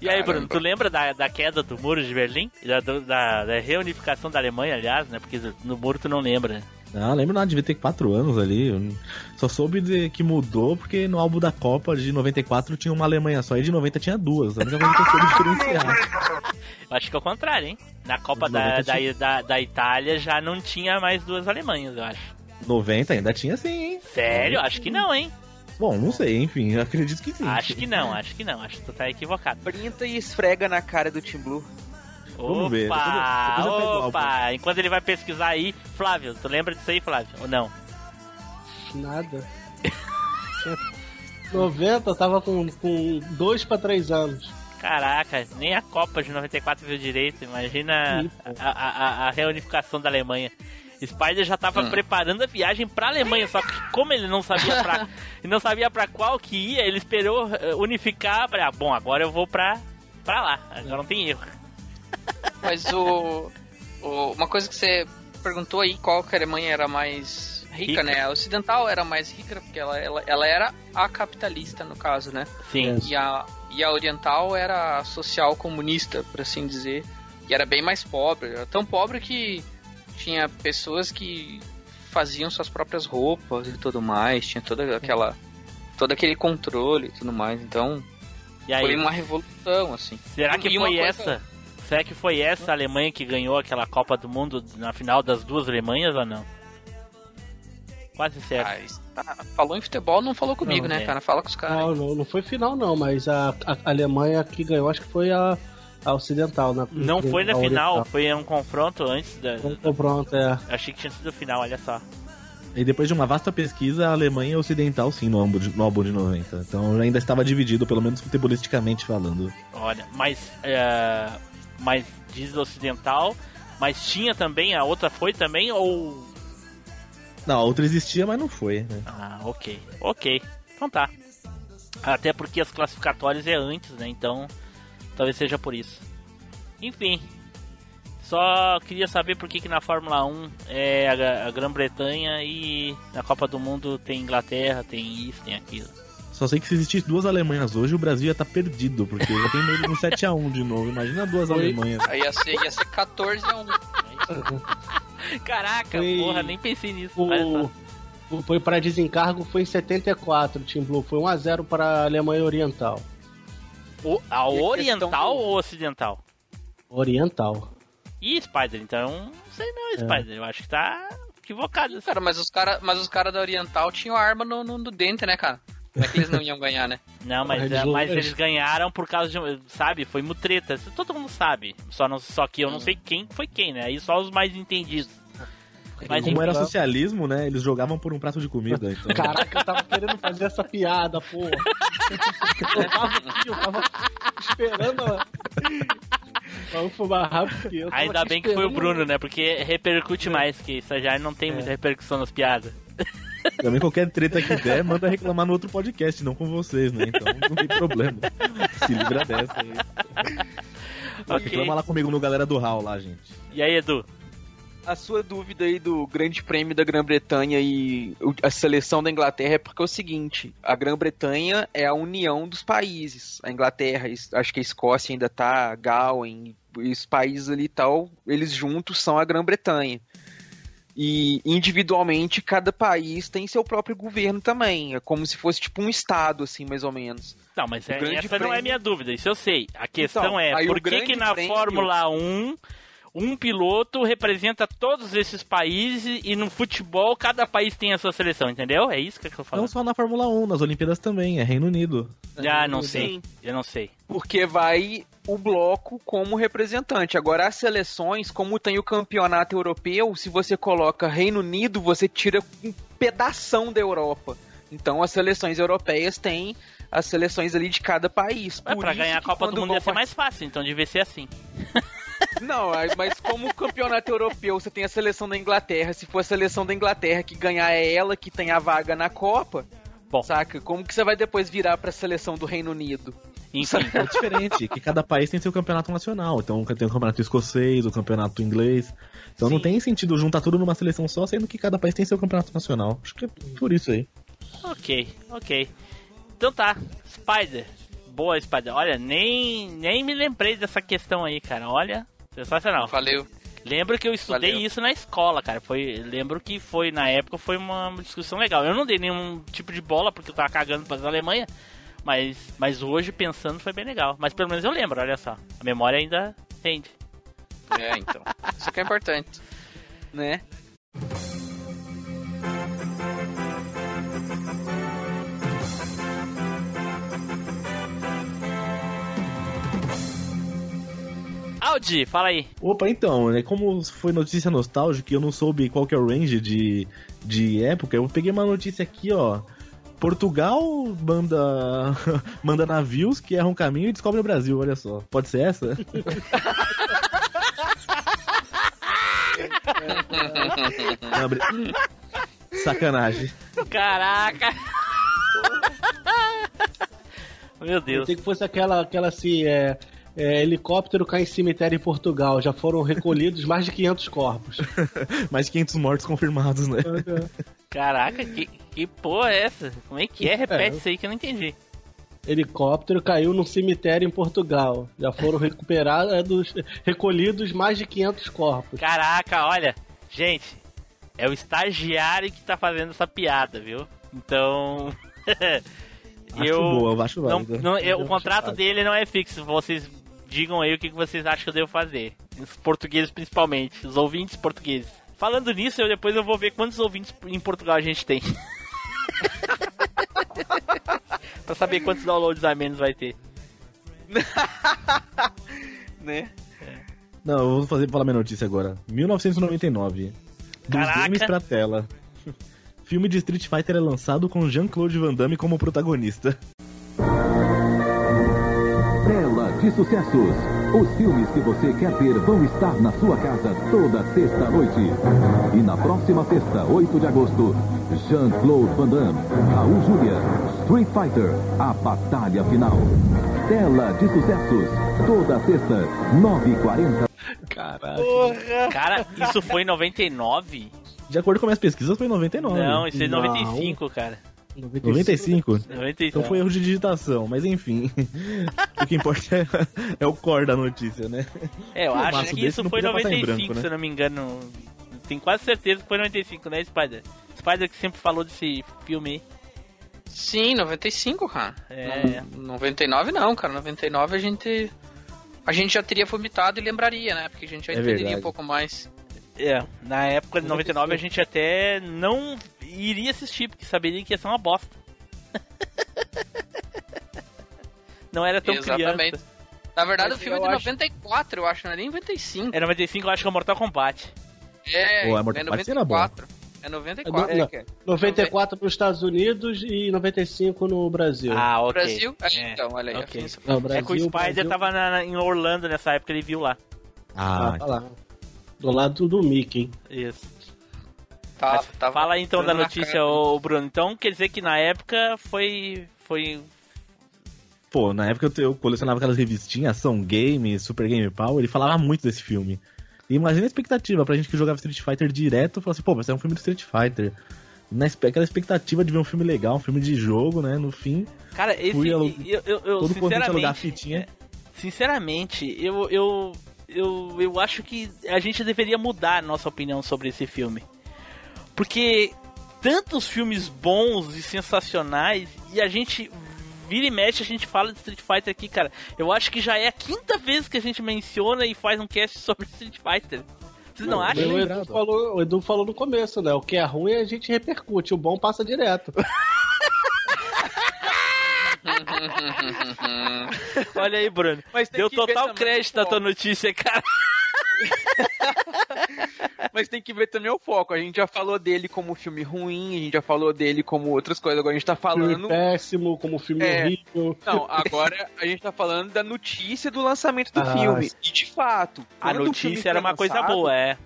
E aí, Bruno, tu lembra da, da queda do muro de Berlim? Da, da, da reunificação da Alemanha, aliás, né? Porque no muro tu não lembra. Ah, lembro nada, devia ter 4 anos ali. Eu Só soube de que mudou porque no álbum da Copa de 94 tinha uma Alemanha só e de 90 tinha duas. A única coisa que eu soube diferenciar. Eu acho que é o contrário, hein? Na Copa da, 90 da, tinha- da, da Itália já não tinha mais duas Alemanhas, eu acho. 90 ainda tinha sim, hein? Sério? Acho que não, hein? Bom, não sei, enfim, eu acredito que sim. Acho que não, acho que não. Acho que tu tá equivocado. Printa e esfrega na cara do Team Blue. Vamos ver, depois eu- Opa! depois eu. Opa! Enquanto ele vai pesquisar aí, Flávio, tu lembra disso aí, Flávio? Ou não? Nada. 90, eu tava com, com dois pra três anos. Caraca, nem a Copa de 94 viu direito. Imagina a, a, a- reunificação da Alemanha. Spider já tava Hum. preparando a viagem pra Alemanha, só que como ele não sabia pra, não sabia para qual que ia, ele esperou eh, unificar pra, bom, agora eu vou pra, pra lá. Agora não tem erro. Mas o, o- Uma coisa que você perguntou aí, qual que a Alemanha era mais rica, Rica. né? A ocidental era mais rica, porque ela, ela, ela era a capitalista, no caso, né? Sim. E a, e a oriental era a social comunista, por assim dizer. E era bem mais pobre. Era tão pobre que tinha pessoas que faziam suas próprias roupas e tudo mais. Tinha toda aquela. todo aquele controle e tudo mais. Então, E aí, foi uma revolução, assim. será que E foi coisa- essa? Será que foi essa a Alemanha que ganhou aquela Copa do Mundo na final das duas Alemanhas ou não? Quase certo. Ah, tá- falou em futebol, não falou comigo, Não, né, é. cara? Fala com os caras. Não, não, não foi final não, mas a, a Alemanha que ganhou, acho que foi a, a ocidental. Na, Não foi na final, oriental. foi um confronto antes da. Então, pronto, é. Achei que tinha sido final, olha só. E depois de uma vasta pesquisa, a Alemanha é ocidental sim no álbum de, no álbum de 90. Então ainda estava dividido, pelo menos futebolisticamente falando. Olha, mas. É, mas diz ocidental, mas tinha também, a outra foi também, ou. Não, a outra existia, mas não foi, né? Ah, ok. Ok. Então tá. Até porque as classificatórias é antes, né? Então. Talvez seja por isso. Enfim. Só queria saber por que, que na Fórmula 1 é a, a Grã-Bretanha e na Copa do Mundo tem Inglaterra, tem isso, tem aquilo. Só sei que se existisse duas Alemanhas hoje, o Brasil ia estar perdido, porque já tem meio no 7x1 de novo. Imagina duas Foi. Alemanhas. Aí ia ser, ia ser 14 a 1. Caraca, Foi porra, nem pensei nisso. O, o- foi para desencargo foi em 74, Team Blue. Foi 1x0 para a Alemanha Oriental. O, a E a oriental questão do- ou ocidental? Oriental. Ih, Spider, então. Não sei não, É. Spider. Eu acho que tá equivocado. Cara, mas os caras mas os cara da Oriental tinham arma no, no, no dente, né, cara? Como é que eles não iam ganhar, né? Não, mas, Eles é, mas eles- ganharam por causa de. Sabe? Foi mutreta. Isso Todo mundo sabe. Só, não, só que eu não sei quem foi quem, né? Aí só os mais entendidos. Mas Como era socialismo, né? Eles jogavam por um prato de comida. Então... Caraca, eu tava querendo fazer essa piada, pô. Eu tava aqui, eu tava esperando. Vamos fumar rápido que eu Ainda bem que foi o Bruno, né? Porque repercute mais, que isso já não tem muita repercussão nas piadas. Também qualquer treta que der, manda reclamar no outro podcast, não com vocês, né? Então não tem problema. Se livra dessa aí. Ok. Reclama lá comigo no Galera do Hall lá, gente. E aí, Edu? A sua dúvida aí do Grande Prêmio da Grã-Bretanha e a seleção da Inglaterra é porque é o seguinte: a Grã-Bretanha é a união dos países. A Inglaterra, acho que a Escócia ainda tá, Galway, e os países ali e tal, eles juntos são a Grã-Bretanha. E individualmente cada país tem seu próprio governo também. É como se fosse tipo um estado, assim, mais ou menos. Não, mas é- essa não é Prêmio- minha dúvida, isso eu sei. A questão Então, é, por que, que na Prêmio- Fórmula 1 um piloto representa todos esses países e no futebol cada país tem a sua seleção, entendeu? É isso que eu tô Não só na Fórmula 1, nas Olimpíadas também, é Reino Unido. Já não sei, eu não sei. Porque vai o bloco como representante. Agora, as seleções, como tem o campeonato europeu, se você coloca Reino Unido, você tira um pedação da Europa. Então, as seleções europeias têm as seleções ali de cada país. Pra isso ganhar a Copa do Mundo ia ser mais fácil, então devia ser assim. Não, mas como o campeonato europeu, você tem a seleção da Inglaterra. Se for a seleção da Inglaterra que ganhar é ela que tem a vaga na Copa, Bom. saca? Como que você vai depois virar pra seleção do Reino Unido? Enfim. É diferente, que cada país tem seu campeonato nacional. Então tem o campeonato escocês, o campeonato inglês. Então não tem sentido juntar tudo numa seleção só, sendo que cada país tem seu campeonato nacional. Acho que é por isso aí. Ok, ok. Então tá, Spider. Boa, Spider. Olha, nem, nem me lembrei dessa questão aí, cara. Olha, sensacional. Valeu. Lembro que eu estudei Valeu. isso na escola, cara. Foi, lembro que foi, na época, foi uma discussão legal. Eu não dei nenhum tipo de bola porque eu tava cagando pra Alemanha. Mas, mas hoje, pensando, foi bem legal. Mas pelo menos eu lembro, olha só. A memória ainda rende. É, então. Isso que é importante. Né? Audi, fala aí. Opa, então, né, como foi notícia nostálgica e eu não soube qual que é o range de, de época, eu peguei uma notícia aqui, ó. Portugal manda, manda navios que erram caminho e descobre o Brasil, olha só. Pode ser essa? Sacanagem. Caraca! Meu Deus. Tem que fosse aquela, aquela assim, é, é, helicóptero cai em cemitério em Portugal. Já foram recolhidos mais de 500 corpos. Mais de 500 mortos confirmados, né? Caraca, que, que porra é essa? Como é que é? Repete É. isso aí que eu não entendi. Helicóptero caiu num cemitério em Portugal. Já foram recuperados, recolhidos mais de 500 corpos. Caraca, olha, gente, é o estagiário que tá fazendo essa piada, viu? Então. Acho eu. boa, eu acho não, não- eu- o contrato dele não é fixo. Vocês digam aí o que vocês acham que eu devo fazer. Os portugueses, principalmente. Os ouvintes portugueses. Falando nisso, eu depois eu vou ver quantos ouvintes em Portugal a gente tem. pra saber quantos downloads a menos vai ter. Né? Não, eu vou fazer falar minha notícia agora. 1999. Dos Caraca. games pra tela. Filme de Street Fighter é lançado com Jean-Claude Van Damme como protagonista. De sucessos. Os filmes que você quer ver vão estar na sua casa toda sexta-noite. E na próxima sexta, 8 de agosto, Jean-Claude Van Damme, Raul Julia, Street Fighter, a batalha final. Tela de sucessos. Toda sexta, 9h40. Caralho. Cara, isso foi em 99? De acordo com minhas pesquisas, foi em 99. Não, isso é em Não. 95, cara. 95? 95. Então foi erro de digitação, mas enfim. o que importa é, é o core da notícia, né? É, eu Um acho que isso foi em podia passar em 95, branco, né? se eu não me engano. Tenho quase certeza que foi em 95, né, Spider? Spider que sempre falou desse filme aí. Sim, 95, cara. É. No- 99 não, cara. 99 a gente. A gente já teria vomitado e lembraria, né? Porque a gente já É entenderia verdade. um pouco mais. É, na época de 99 a gente até não iria assistir, porque saberia que ia ser uma bosta. não era tão Exatamente. criança. Na verdade, Mas o filme é de acho- 94, eu acho, não é nem 95. É 95, eu acho que é o Mortal Kombat. É, Pô, é Mortal é Kombat era bom. 94. É É 94. do- É. 94 nos Estados Unidos e 95 no Brasil. Ah, ok. Brasil? É, É, então, olha aí. a ok. diferença. Não, é que o Brasil, Spider Brasil- tava na- na- em Orlando nessa época, ele viu lá. Ah, Ah, tá lá. Do lado do Mickey. Isso. Tá, tava fala aí então da notícia, ô Bruno. Então quer dizer que na época foi. foi. pô, na época eu colecionava aquelas revistinhas, Ação Game, Super Game Power, e falava muito desse filme. E imagina a expectativa pra gente que jogava Street Fighter direto, falar assim, pô, vai ser um filme do Street Fighter. Na, aquela expectativa de ver um filme legal, um filme de jogo, né, no fim, Cara, esse. Fui Eu, eu, eu, todo contente a sinceramente. fitinha. Sinceramente, eu, eu, eu, eu acho que a gente deveria mudar a nossa opinião sobre esse filme. Porque tantos filmes bons e sensacionais e a gente vira e mexe, a gente fala de Street Fighter aqui, cara. Eu acho que já é a quinta vez que a gente menciona e faz um cast sobre Street Fighter. Vocês não, acham? O Edu, falou, o Edu falou no começo, né? O que é ruim a gente repercute, o bom passa direto. Olha aí, Bruno. Mas tem Deu que ver total crédito o à tua foco. notícia, cara. Mas tem que ver também o foco. A gente já falou dele como filme ruim, a gente já falou dele como outras coisas. Agora a gente tá Filme falando. péssimo, como filme É. horrível. Não, agora a gente tá falando da notícia do lançamento do Ah, filme. E de fato. A filme notícia era uma coisa lançado, boa, é.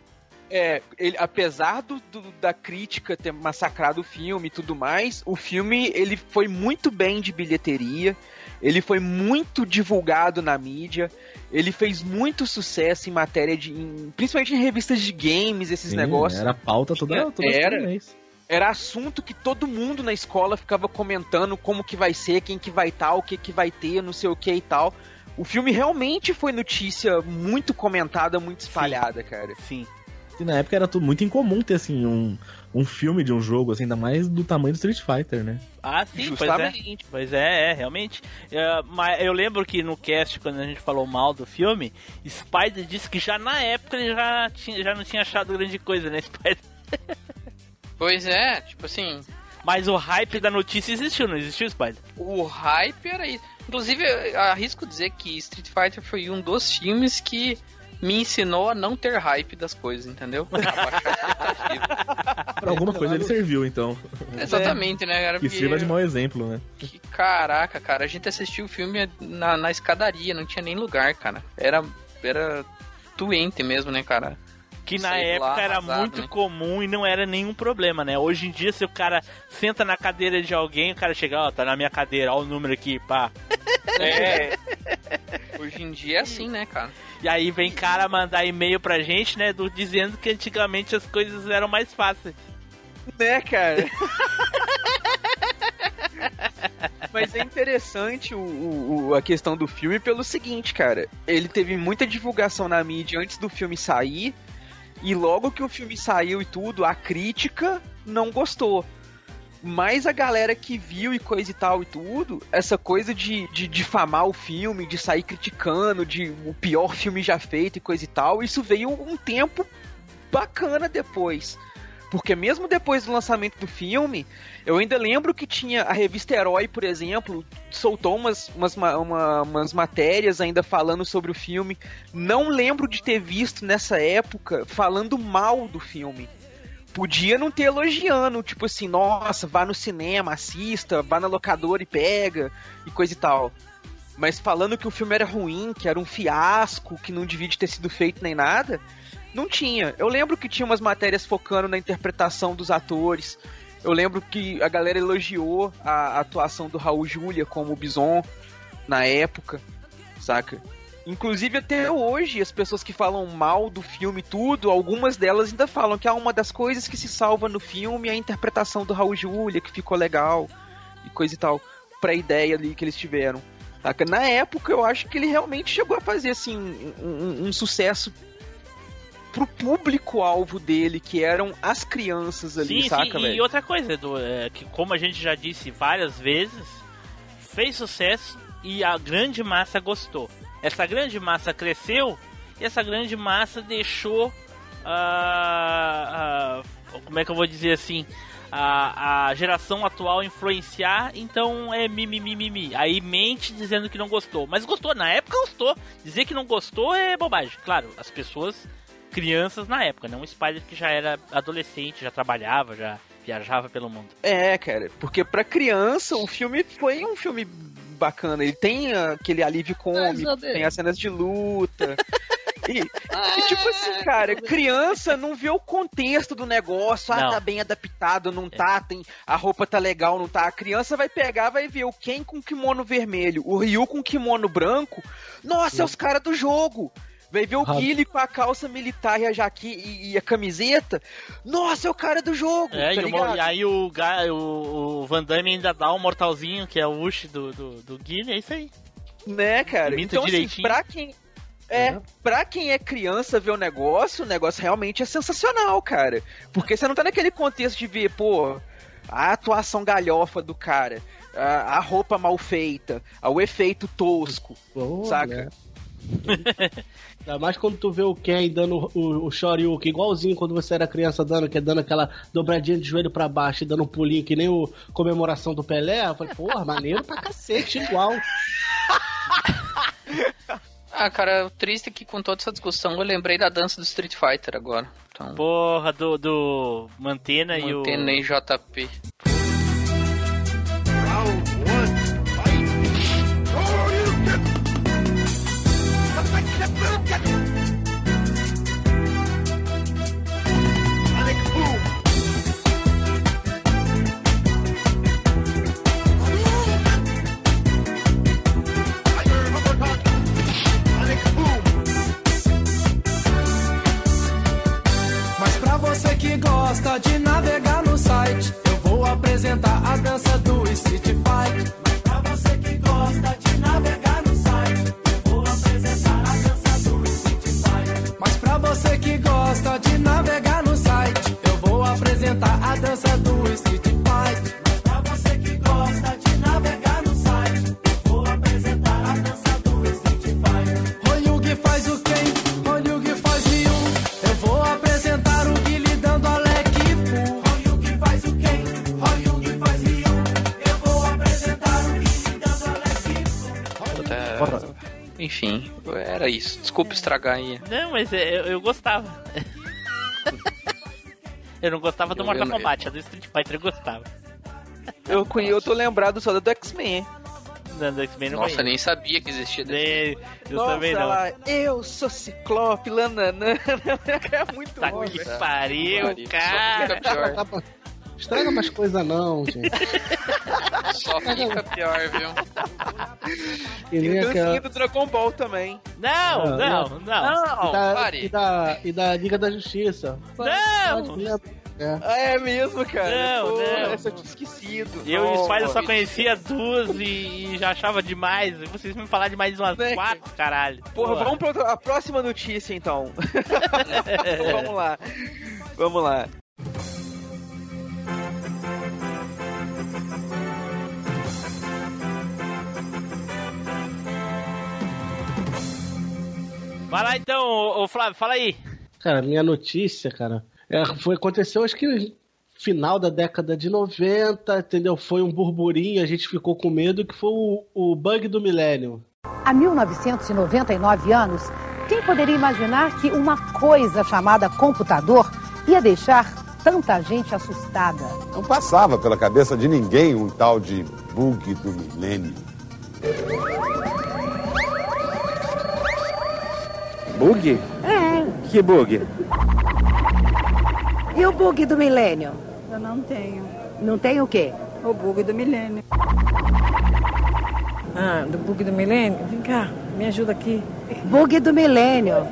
É, ele, apesar do, do- da crítica ter massacrado o filme e tudo mais, o filme ele foi muito bem de bilheteria, ele foi muito divulgado na mídia, ele fez muito sucesso em matéria de. em- principalmente em revistas de games, esses Sim, negócios. Era pauta toda, toda Era. mês. Era assunto que todo mundo na escola ficava comentando como que vai ser, quem que vai estar, o que que vai ter, não sei o que e tal. O filme realmente foi notícia muito comentada, muito espalhada, cara. Sim. E na época era tudo muito incomum ter assim um, um filme de um jogo, assim, ainda mais do tamanho do Street Fighter, né? Ah, sim, Justamente. pois é. Pois é, é, realmente. É, mas eu lembro que no cast, quando a gente falou mal do filme, Spider disse que já na época ele já, tinha, já não tinha achado grande coisa, né, Spider? Pois é, tipo assim, Mas o hype da notícia existiu, não existiu, Spider? o hype era isso. Inclusive, eu arrisco dizer que Street Fighter foi um dos filmes que me ensinou a não ter hype das coisas, entendeu? Pra alguma coisa ele serviu, então. Exatamente, né, cara? Que Porque- sirva de mau exemplo, né? Que caraca, cara, a gente assistiu o filme na, na escadaria, não tinha nem lugar, cara. Era, era doente mesmo, né, cara? Que na Sei época lá, era arrasado, muito né? comum e não era nenhum problema, né? Hoje em dia, se o cara senta na cadeira de alguém, o cara chega, ó, tá na minha cadeira, ó o número aqui, pá. É. Hoje em dia é assim, né, cara? E aí vem cara mandar e-mail pra gente, né, do, dizendo que antigamente as coisas eram mais fáceis. Né, cara? Mas é interessante o- o- a questão do filme pelo seguinte, cara. Ele teve muita divulgação na mídia antes do filme sair. E logo que o filme saiu e tudo, a crítica não gostou. Mas a galera que viu e coisa e tal e tudo, essa coisa de, de difamar o filme, de sair criticando, de o pior filme já feito e coisa e tal, isso veio um tempo bacana depois. Porque mesmo depois do lançamento do filme, eu ainda lembro que tinha a revista Herói, por exemplo, soltou umas, umas, ma- uma- umas matérias ainda falando sobre o filme. Não lembro de ter visto nessa época falando mal do filme. Podia não ter elogiando, tipo assim, nossa, vá no cinema, assista, vá na locadora e pega, e coisa e tal. Mas falando que o filme era ruim, que era um fiasco, que não devia de ter sido feito nem nada, não tinha. Eu lembro que tinha umas matérias focando na interpretação dos atores. Eu lembro que a galera elogiou a atuação do Raul Julia como Bison na época, saca? Inclusive até hoje, as pessoas que falam mal do filme tudo, algumas delas ainda falam que é uma das coisas que se salva no filme é a interpretação do Raul Julia, que ficou legal e coisa e tal, pra ideia ali que eles tiveram. Saca? Na época, eu acho que ele realmente chegou a fazer assim um, um- um sucesso pro público-alvo dele, que eram as crianças ali, sim, saca, sim. E outra coisa, Edu, é que como a gente já disse várias vezes, fez sucesso e a grande massa gostou. Essa grande massa cresceu e essa grande massa deixou a, a- como é que eu vou dizer assim a, a geração atual influenciar, então é mimimi. Mi, mi. Aí mente dizendo que não gostou. Mas gostou, na época gostou. Dizer que não gostou é bobagem. Claro, as pessoas, crianças na época, não o Spider que já era adolescente, já trabalhava, já viajava pelo mundo. É, cara, porque pra criança o filme foi um filme bacana. Ele tem aquele alívio cômico, tem as cenas de luta. E, e, tipo assim, cara, criança não vê o contexto do negócio, ah, Não. tá bem adaptado, não tá, tem, a roupa tá legal, não tá. A criança vai pegar, vai ver o Ken com kimono vermelho, o Ryu com kimono branco. Nossa, é os caras do jogo. Vai ver o Ah. Guile com a calça militar e a jaqui e, e a camiseta. Nossa, é o cara do jogo. É, tá e, o- e aí o, o, o Van Damme ainda dá um mortalzinho, que é o Ush do, do, do Guile, é isso aí. Né, cara? Imita então, assim, direitinho. pra quem. É, pra quem é criança ver o negócio, o negócio realmente é sensacional, cara. Porque você não tá naquele contexto de ver, pô, a atuação galhofa do cara, a, a roupa mal feita, o efeito tosco, saca? Ainda mais quando tu vê o Ken dando o, o Shoryuken, igualzinho quando você era criança dando, que é dando aquela dobradinha de joelho pra baixo e dando um pulinho que nem o comemoração do Pelé. Eu falei, porra, maneiro pra cacete, igual. Ah, cara, o triste é que com toda essa discussão eu lembrei da dança do Street Fighter agora. Então, Porra, do, do Mantena, e o. mantendo em JP. gosta de navegar no site, eu vou apresentar a dança do Street Fight. Mas para você que gosta de navegar no site, eu vou apresentar a dança do Street Fight. Mas para você que gosta de navegar no site, eu vou apresentar a dança do Street Fight. Enfim, era isso. Desculpa estragar aí. Não, mas é, eu, eu gostava. eu não gostava do Eu- Mortal eu- Kombat, a do Street Fighter eu gostava. Eu, conhe- eu tô lembrado só da do X-Men. Da do X-Men não Nossa, nem sabia que existia. Nem- Eu Nossa, também não. eu sou Ciclope, lananã. É muito Tá bom, que pariu, Pariu, cara. Só fica pior. Estraga umas coisas não, gente. Só fica pior, viu? E dancinha aquela... do Dragon Ball também. Não, Não, não, não. Não, E da, pare. e, da, e da Liga da Justiça. Não! É. É mesmo, cara? Não, Pô, não. Essa eu tinha esquecido. Eu e o Spider só conhecia duas e, e já achava demais. E vocês me falaram de mais umas Né? quatro, caralho. Porra, vamos pra a próxima notícia então. vamos lá. Vamos lá. Vai lá então, ô, ô Flávio, fala aí. Cara, minha notícia, cara, é, foi, aconteceu acho que final da década de 90, entendeu? Foi um burburinho, a gente ficou com medo, que foi o, o bug do milênio. Há 1999 anos, quem poderia imaginar que uma coisa chamada computador ia deixar tanta gente assustada? Não passava pela cabeça de ninguém um tal de bug do milênio. Bug? É. Que bug? E o bug do milênio? Eu não tenho. Não tem o quê? O bug do milênio. Ah, do bug do milênio? Vem cá, me ajuda aqui. Bug do milênio.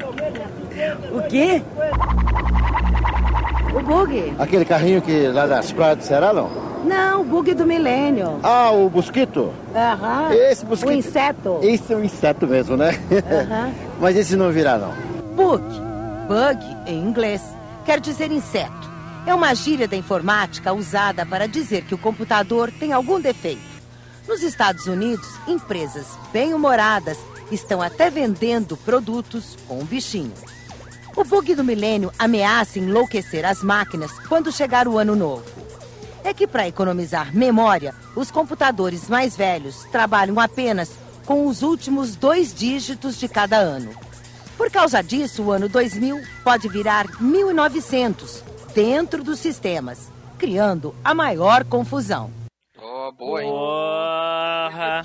O quê? O bug? Aquele carrinho que lá das praias do Ceará, não? Não, o bug do milênio. Ah, o mosquito? Aham. Esse mosquito. O inseto. Esse é um inseto mesmo, né? Aham. Mas esse não virá, não. Bug, bug em inglês, quer dizer inseto. É uma gíria da informática usada para dizer que o computador tem algum defeito. Nos Estados Unidos, empresas bem-humoradas estão até vendendo produtos com o bichinho. O bug do milênio ameaça enlouquecer as máquinas quando chegar o ano novo. É que, para economizar memória, os computadores mais velhos trabalham apenas com os últimos dois dígitos de cada ano. Por causa disso, o ano 2000 pode virar 1900 dentro dos sistemas, criando a maior confusão. Ó, boa, hein? Porra.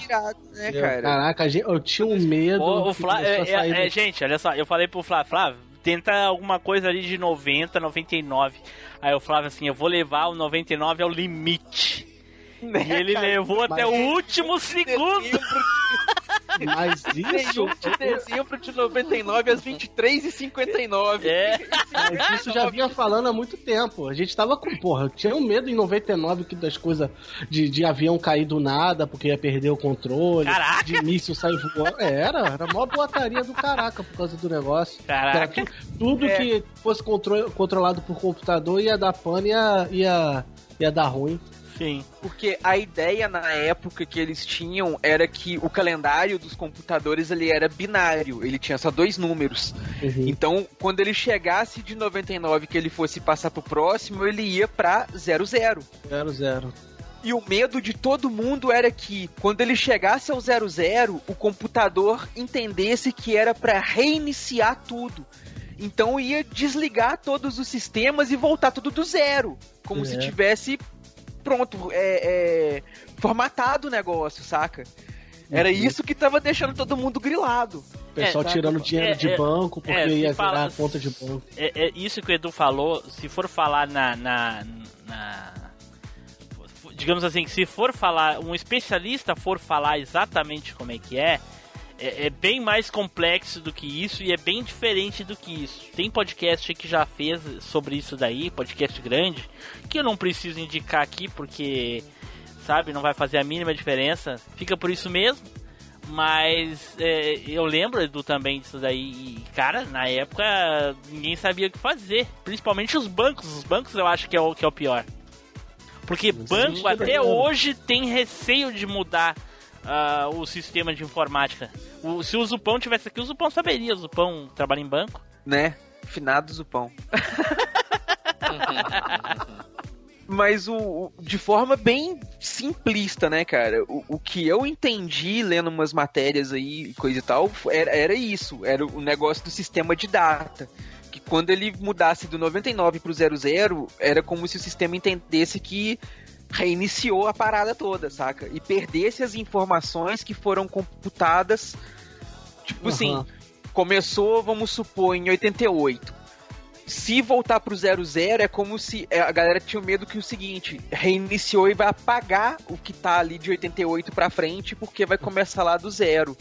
né, Eu- cara? Caraca, eu tinha um medo. Ô, o a é, é, do- gente, olha só, eu falei pro Flávio, Flávio, tenta alguma coisa ali de 90, 99. Aí o Flávio assim, eu vou levar o 99 ao limite. Né, e ele levou até o último segundo. Mas isso. 31 de dezembro de 99 às 23h59. É. Mas isso já vinha falando há muito tempo. A gente tava com, porra, eu tinha um medo em 99 que das coisas de, de avião cair do nada porque ia perder o controle. Caraca! De míssil sair voando. É, Era, era mó boataria do caraca por causa do negócio. Caraca. Era tu- tudo É. que fosse contro- controlado por computador ia dar pane e ia, ia, ia dar ruim. Sim. Porque a ideia na época que eles tinham era que o calendário dos computadores ele era binário, ele tinha só dois números. Então, quando ele chegasse de 99 que ele fosse passar pro próximo, ele ia pra 00. 00. E o medo de todo mundo era que, quando ele chegasse ao 00, o computador entendesse que era pra reiniciar tudo. Então ia desligar todos os sistemas e voltar tudo do zero. Como É. se tivesse pronto, é, é, formatado o negócio, saca? Era Uhum. isso que tava deixando todo mundo grilado. O pessoal É, tirando dinheiro é, de é, banco porque é, se ia fala- virar a conta de banco. É, é isso que o Edu falou, se for falar na, na, na- Digamos assim, se for falar, um especialista for falar exatamente como é que é, é, é bem mais complexo do que isso e é bem diferente do que isso. Tem podcast que já fez sobre isso daí, podcast grande, que eu não preciso indicar aqui porque, sabe, não vai fazer a mínima diferença. Fica por isso mesmo. Mas é, eu lembro, Edu, também disso daí. E, cara, na época ninguém sabia o que fazer. Principalmente os bancos. Os bancos eu acho que é o, que é o pior. Porque banco até é. hoje tem receio de mudar ah, o sistema de informática. O- se o Zupão tivesse aqui, o Zupão saberia. O Zupão trabalha em banco. né? Finado Zupão. Mas o, o- de forma bem simplista, né, cara? O, o que eu entendi lendo umas matérias aí, e coisa e tal, era, era isso. Era o negócio do sistema de data. Que quando ele mudasse do 99 pro 00, era como se o sistema entendesse que reiniciou a parada toda, saca? E perdesse as informações que foram computadas. Tipo assim, Aham. começou, vamos supor, em 88. Se voltar pro 00 é como se é, a galera tinha medo que o seguinte, reiniciou e vai apagar o que tá ali de 88 pra frente, porque vai começar lá do zero,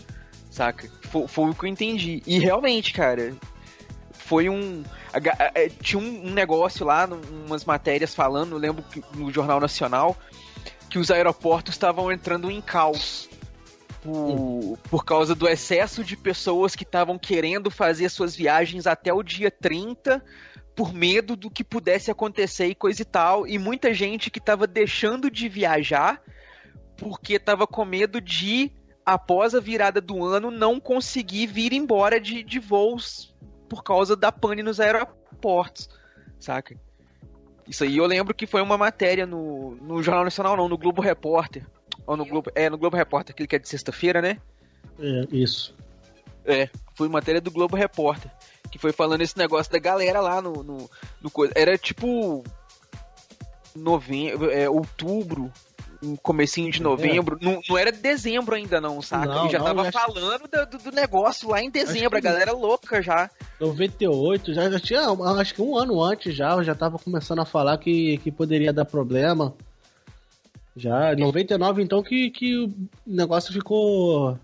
saca? Foi, foi o que eu entendi. E realmente, cara, foi um. é, tinha um, negócio lá, umas matérias falando, lembro que no Jornal Nacional, que os aeroportos estavam entrando em caos. Por, por causa do excesso de pessoas que estavam querendo fazer suas viagens até o dia 30, por medo do que pudesse acontecer e coisa e tal. E muita gente que estava deixando de viajar porque estava com medo de, após a virada do ano, não conseguir vir embora de, de voos por causa da pane nos aeroportos, saca? Isso aí eu lembro que foi uma matéria no, no Jornal Nacional, não, no Globo Repórter. Ou no Globo, é, no Globo Repórter, aquele que é de sexta-feira, né? É, isso. É, foi matéria do Globo Repórter. Que foi falando esse negócio da galera lá no. no, no coisa. Era tipo. Novembro, é, outubro, um comecinho de novembro. Não, não era dezembro ainda, não, saca? Não, e já não, tava falando do, do- do negócio lá em dezembro. A galera louca já. 98, já, já tinha, acho que um ano antes já, eu já tava começando a falar que, que poderia dar problema. Já, em 99 então que, que o negócio ficou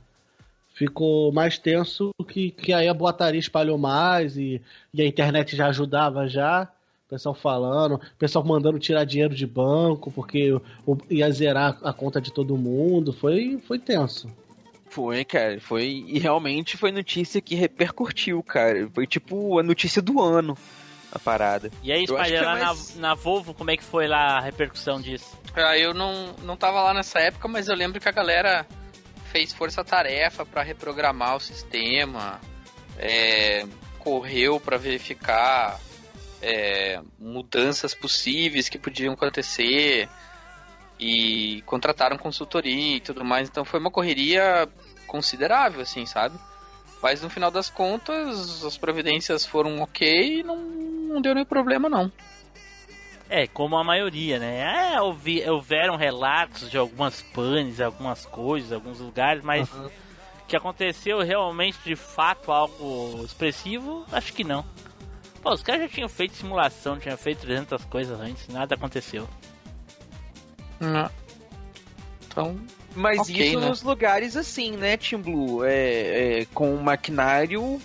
ficou mais tenso, que, que aí a boataria espalhou mais e, e a internet já ajudava já. Pessoal falando, o pessoal mandando tirar dinheiro de banco, porque o- ia zerar a conta de todo mundo. Foi, foi tenso. Foi, cara, foi. E realmente foi notícia que repercutiu, cara. Foi tipo a notícia do ano, a parada. E aí, Spider, é lá mais- na, na Volvo, como é que foi lá a repercussão disso? Ah, eu não, não tava lá nessa época, mas eu lembro que a galera fez força-tarefa pra reprogramar o sistema, é, correu pra verificar é, mudanças possíveis que podiam acontecer e contrataram consultoria e tudo mais. Então foi uma correria considerável, assim, sabe? Mas no final das contas, as providências foram ok e não, não deu nenhum problema, não. É, como a maioria, né? É, ouvi, houveram relatos de algumas panes, algumas coisas, alguns lugares, mas que aconteceu realmente de fato algo expressivo, acho que não. Pô, os caras já tinham feito simulação, tinham feito 300 coisas antes, nada aconteceu. Não. Então. Mas ok, isso né? nos lugares assim, né, Team Blue? É, é, com um maquinário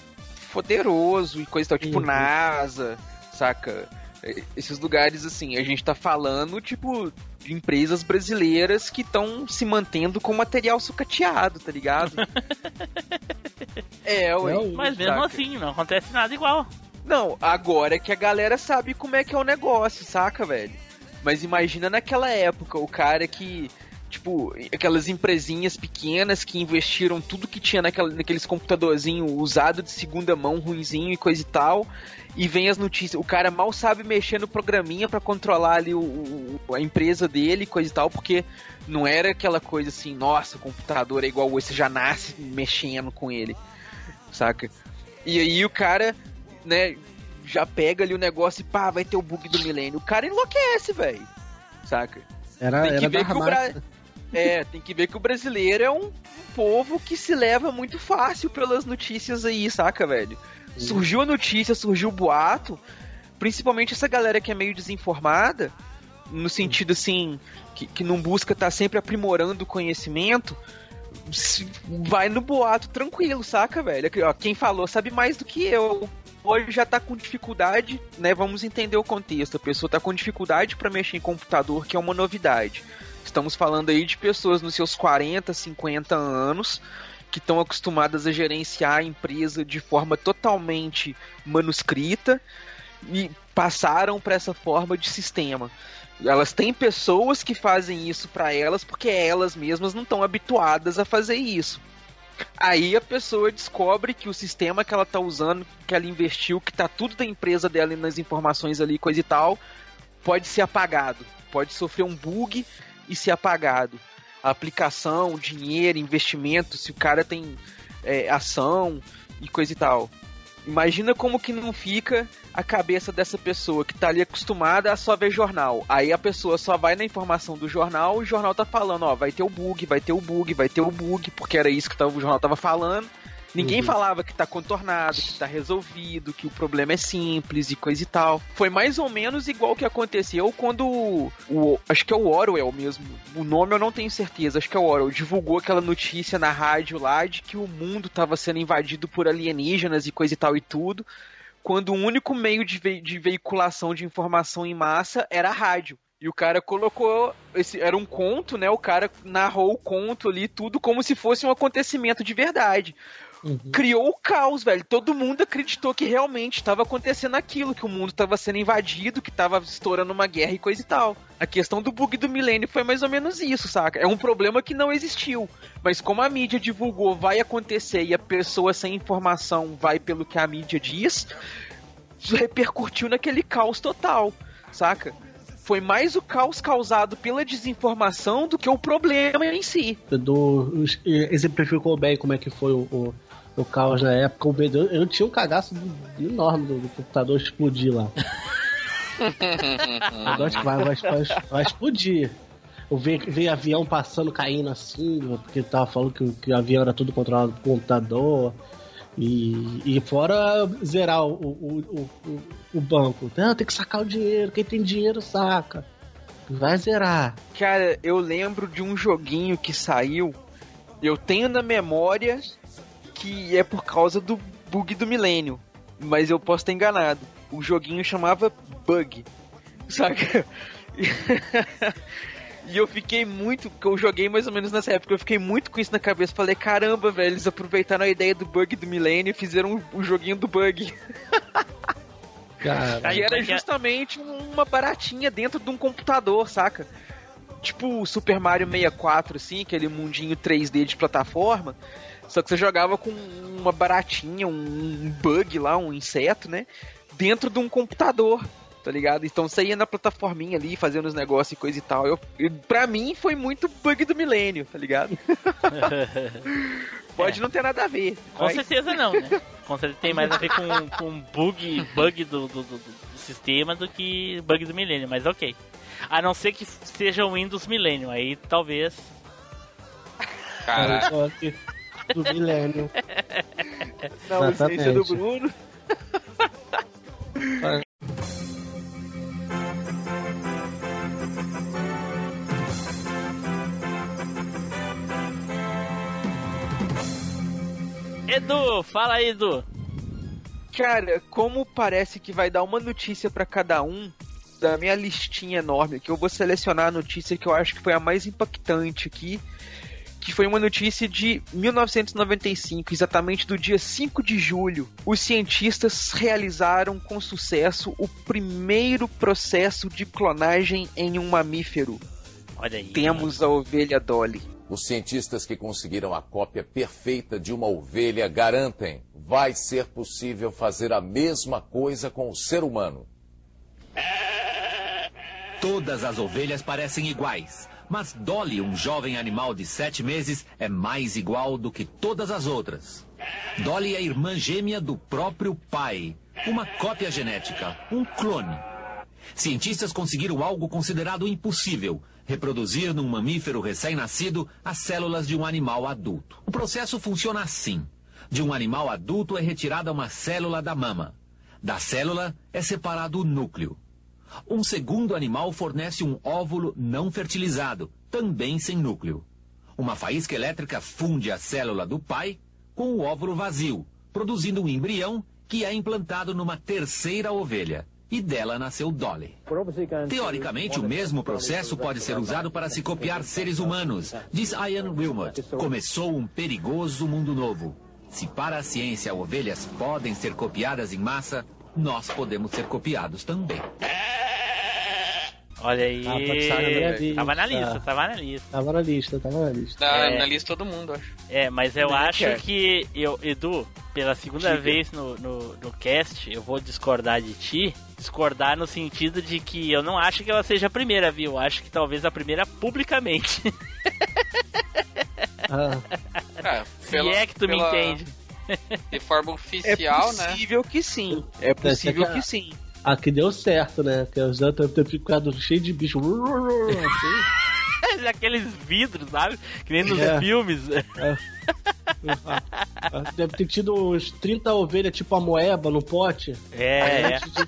poderoso e coisa e tal, tipo Uhum. NASA, saca? É, Esses lugares assim, a gente tá falando, tipo, de empresas brasileiras que estão se mantendo com material sucateado, tá ligado? é, ué. Mas mesmo saca? assim, não acontece nada igual. Não, agora é que a galera sabe como é que é o negócio, saca, velho? Mas imagina naquela época, o cara que, tipo, aquelas empresinhas pequenas que investiram tudo que tinha naquela, naqueles computadorzinho usado de segunda mão, ruinzinho e coisa e tal, e vem as notícias. O cara mal sabe mexer no programinha pra controlar ali o, o- a empresa dele, coisa e tal, porque não era aquela coisa assim, nossa, o computador é igual esse, já nasce mexendo com ele, saca? E aí o cara, né, já pega ali o negócio e pá, vai ter o bug do milênio. O cara enlouquece, velho. Saca? Era, tem que era ver que o Bra... É, tem que ver que o brasileiro é um povo que se leva muito fácil pelas notícias aí, saca, velho? Surgiu a notícia, surgiu o boato, principalmente essa galera que é meio desinformada, no sentido assim, que, que não busca estar sempre aprimorando o conhecimento, vai no boato tranquilo, saca, velho? Quem falou sabe mais do que eu. Hoje já tá com dificuldade, né? Vamos entender o contexto. A pessoa tá com dificuldade para mexer em computador, que é uma novidade. Estamos falando aí de pessoas nos seus 40, 50 anos que estão acostumadas a gerenciar a empresa de forma totalmente manuscrita e passaram para essa forma de sistema. Elas têm pessoas que fazem isso para elas porque elas mesmas não estão habituadas a fazer isso. Aí a pessoa descobre que o sistema que ela tá usando, que ela investiu, que tá tudo da empresa dela e nas informações ali, coisa e tal, pode ser apagado. Pode sofrer um bug e ser apagado. A aplicação, dinheiro, investimento, se o cara tem é, ação e coisa e tal. Imagina como que não fica a cabeça dessa pessoa que tá ali acostumada a só ver jornal. Aí a pessoa só vai na informação do jornal o jornal tá falando, ó, vai ter o bug, vai ter o bug, vai ter o bug, porque era isso que o jornal tava falando. Ninguém Uhum. falava que tá contornado, que tá resolvido, que o problema é simples e coisa e tal. Foi mais ou menos igual que aconteceu quando o, o- acho que é o Orwell mesmo. O nome eu não tenho certeza, acho que é o Orwell divulgou aquela notícia na rádio lá de que o mundo tava sendo invadido por alienígenas e coisa e tal e tudo, quando o único meio de, ve- de veiculação de informação em massa era a rádio. E o cara colocou. Esse, era um conto, né? O cara narrou o conto ali, tudo como se fosse um acontecimento de verdade. Criou o caos, velho. Todo mundo acreditou que realmente estava acontecendo aquilo, que o mundo estava sendo invadido, que estava estourando uma guerra e coisa e tal. A questão do bug do milênio foi mais ou menos isso, saca? É um problema que não existiu. Mas como a mídia divulgou, vai acontecer e a pessoa sem informação vai pelo que a mídia diz, repercutiu naquele caos total, saca? Foi mais o caos causado pela desinformação do que o problema em si. Do, exemplificou bem como é que foi o, o, o caos na época. O medo, eu, eu tinha um cagaço enorme do, do computador explodir lá. Que vai, vai, vai, vai explodir. Eu vi, vi avião passando, caindo assim, porque tava falando que, o- que o avião era tudo controlado por computador. E, e fora zerar o, o, o, o, o banco. Não, tem que sacar o dinheiro. Quem tem dinheiro saca. Vai zerar. Cara, eu lembro de um joguinho que saiu. Eu tenho na memória que é por causa do bug do milênio. Mas eu posso estar enganado. O joguinho chamava Bug. Saca? E eu fiquei muito, que eu joguei mais ou menos nessa época, eu fiquei muito com isso na cabeça. Falei, caramba, velho, eles aproveitaram a ideia do bug do milênio e fizeram o joguinho do bug. Cara, Que era justamente uma baratinha dentro de um computador, saca? Tipo o Super Mario 64, assim, aquele mundinho 3D de plataforma. Só que você jogava com uma baratinha, um bug lá, um inseto, né? Dentro de um computador, tá ligado? Então você ia na plataforminha ali, fazendo os negócios e coisa e tal. Eu, eu, pra mim foi muito bug do milênio, tá ligado? Pode não ter nada a ver. Com mas- certeza não, né? Com certeza tem mais a ver com, com bug, bug do, do, do- do sistema do que bug do milênio, mas ok. A não ser que seja o Windows Millennium, aí talvez. Que do milênio. Aí é do. Bruno. Edu, fala aí, Edu. Cara, como parece que vai dar uma notícia pra cada um da minha listinha enorme, que eu vou selecionar a notícia que eu acho que foi a mais impactante aqui, que foi uma notícia de 1995, exatamente do dia 5 de julho. Os cientistas realizaram com sucesso o primeiro processo de clonagem em um mamífero. Olha aí. Temos a ovelha Dolly. Os cientistas que conseguiram a cópia perfeita de uma ovelha garantem vai ser possível fazer a mesma coisa com o ser humano. Todas as ovelhas parecem iguais, mas Dolly, um jovem animal de sete meses, é mais igual do que todas as outras. Dolly é irmã gêmea do próprio pai, uma cópia genética, um clone. Cientistas conseguiram algo considerado impossível: reproduzir num mamífero recém-nascido as células de um animal adulto. O processo funciona assim: de um animal adulto é retirada uma célula da mama. Da célula é separado o núcleo. Um segundo animal fornece um óvulo não fertilizado, também sem núcleo. Uma faísca elétrica funde a célula do pai com o óvulo vazio, produzindo um embrião que é implantado numa terceira ovelha. E dela nasceu Dolly. Teoricamente, o mesmo processo pode ser usado para se copiar seres humanos, diz Ian Wilmot. Começou um perigoso mundo novo. Se para a ciência ovelhas podem ser copiadas em massa, nós podemos ser copiados também. Olha aí. Ah, ser na minha vista. tava na lista, tava na lista. Tava na lista, tava na lista. Tá Na, É. na lista todo mundo, acho. É, mas eu Nem acho quer. que eu, Edu, pela segunda Diga. vez no, no, no cast, eu vou discordar de ti. Discordar no sentido de que eu não acho que ela seja a primeira, viu? Eu acho que talvez a primeira publicamente. Ah, Se é que tu me entende. De forma É oficial, né? possível que sim. É possível que sim. Aqui deu certo, né? Que os devem ter ficado cheio de bicho. Assim. Aqueles vidros, sabe? Que nem nos É. filmes. Deve ter tido uns 30 ovelhas tipo a moeba no pote. É, Antes de,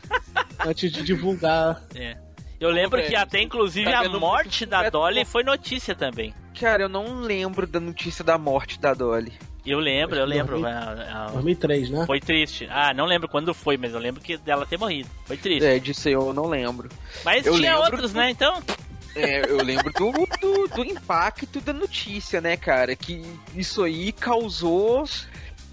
antes de divulgar. É. Eu lembro que até inclusive Tá a morte da Dolly foi notícia também. Cara, eu não lembro da notícia da morte da Dolly. Eu lembro, eu lembro. 2000, a- a- 2003, né? Foi triste. Ah, não lembro quando foi, mas eu lembro que dela ter morrido. Foi triste. É, disso eu não lembro. Mas eu tinha lembro outros, do- né? Então. É, eu lembro do, do, do impacto da notícia, né, cara? Que isso aí causou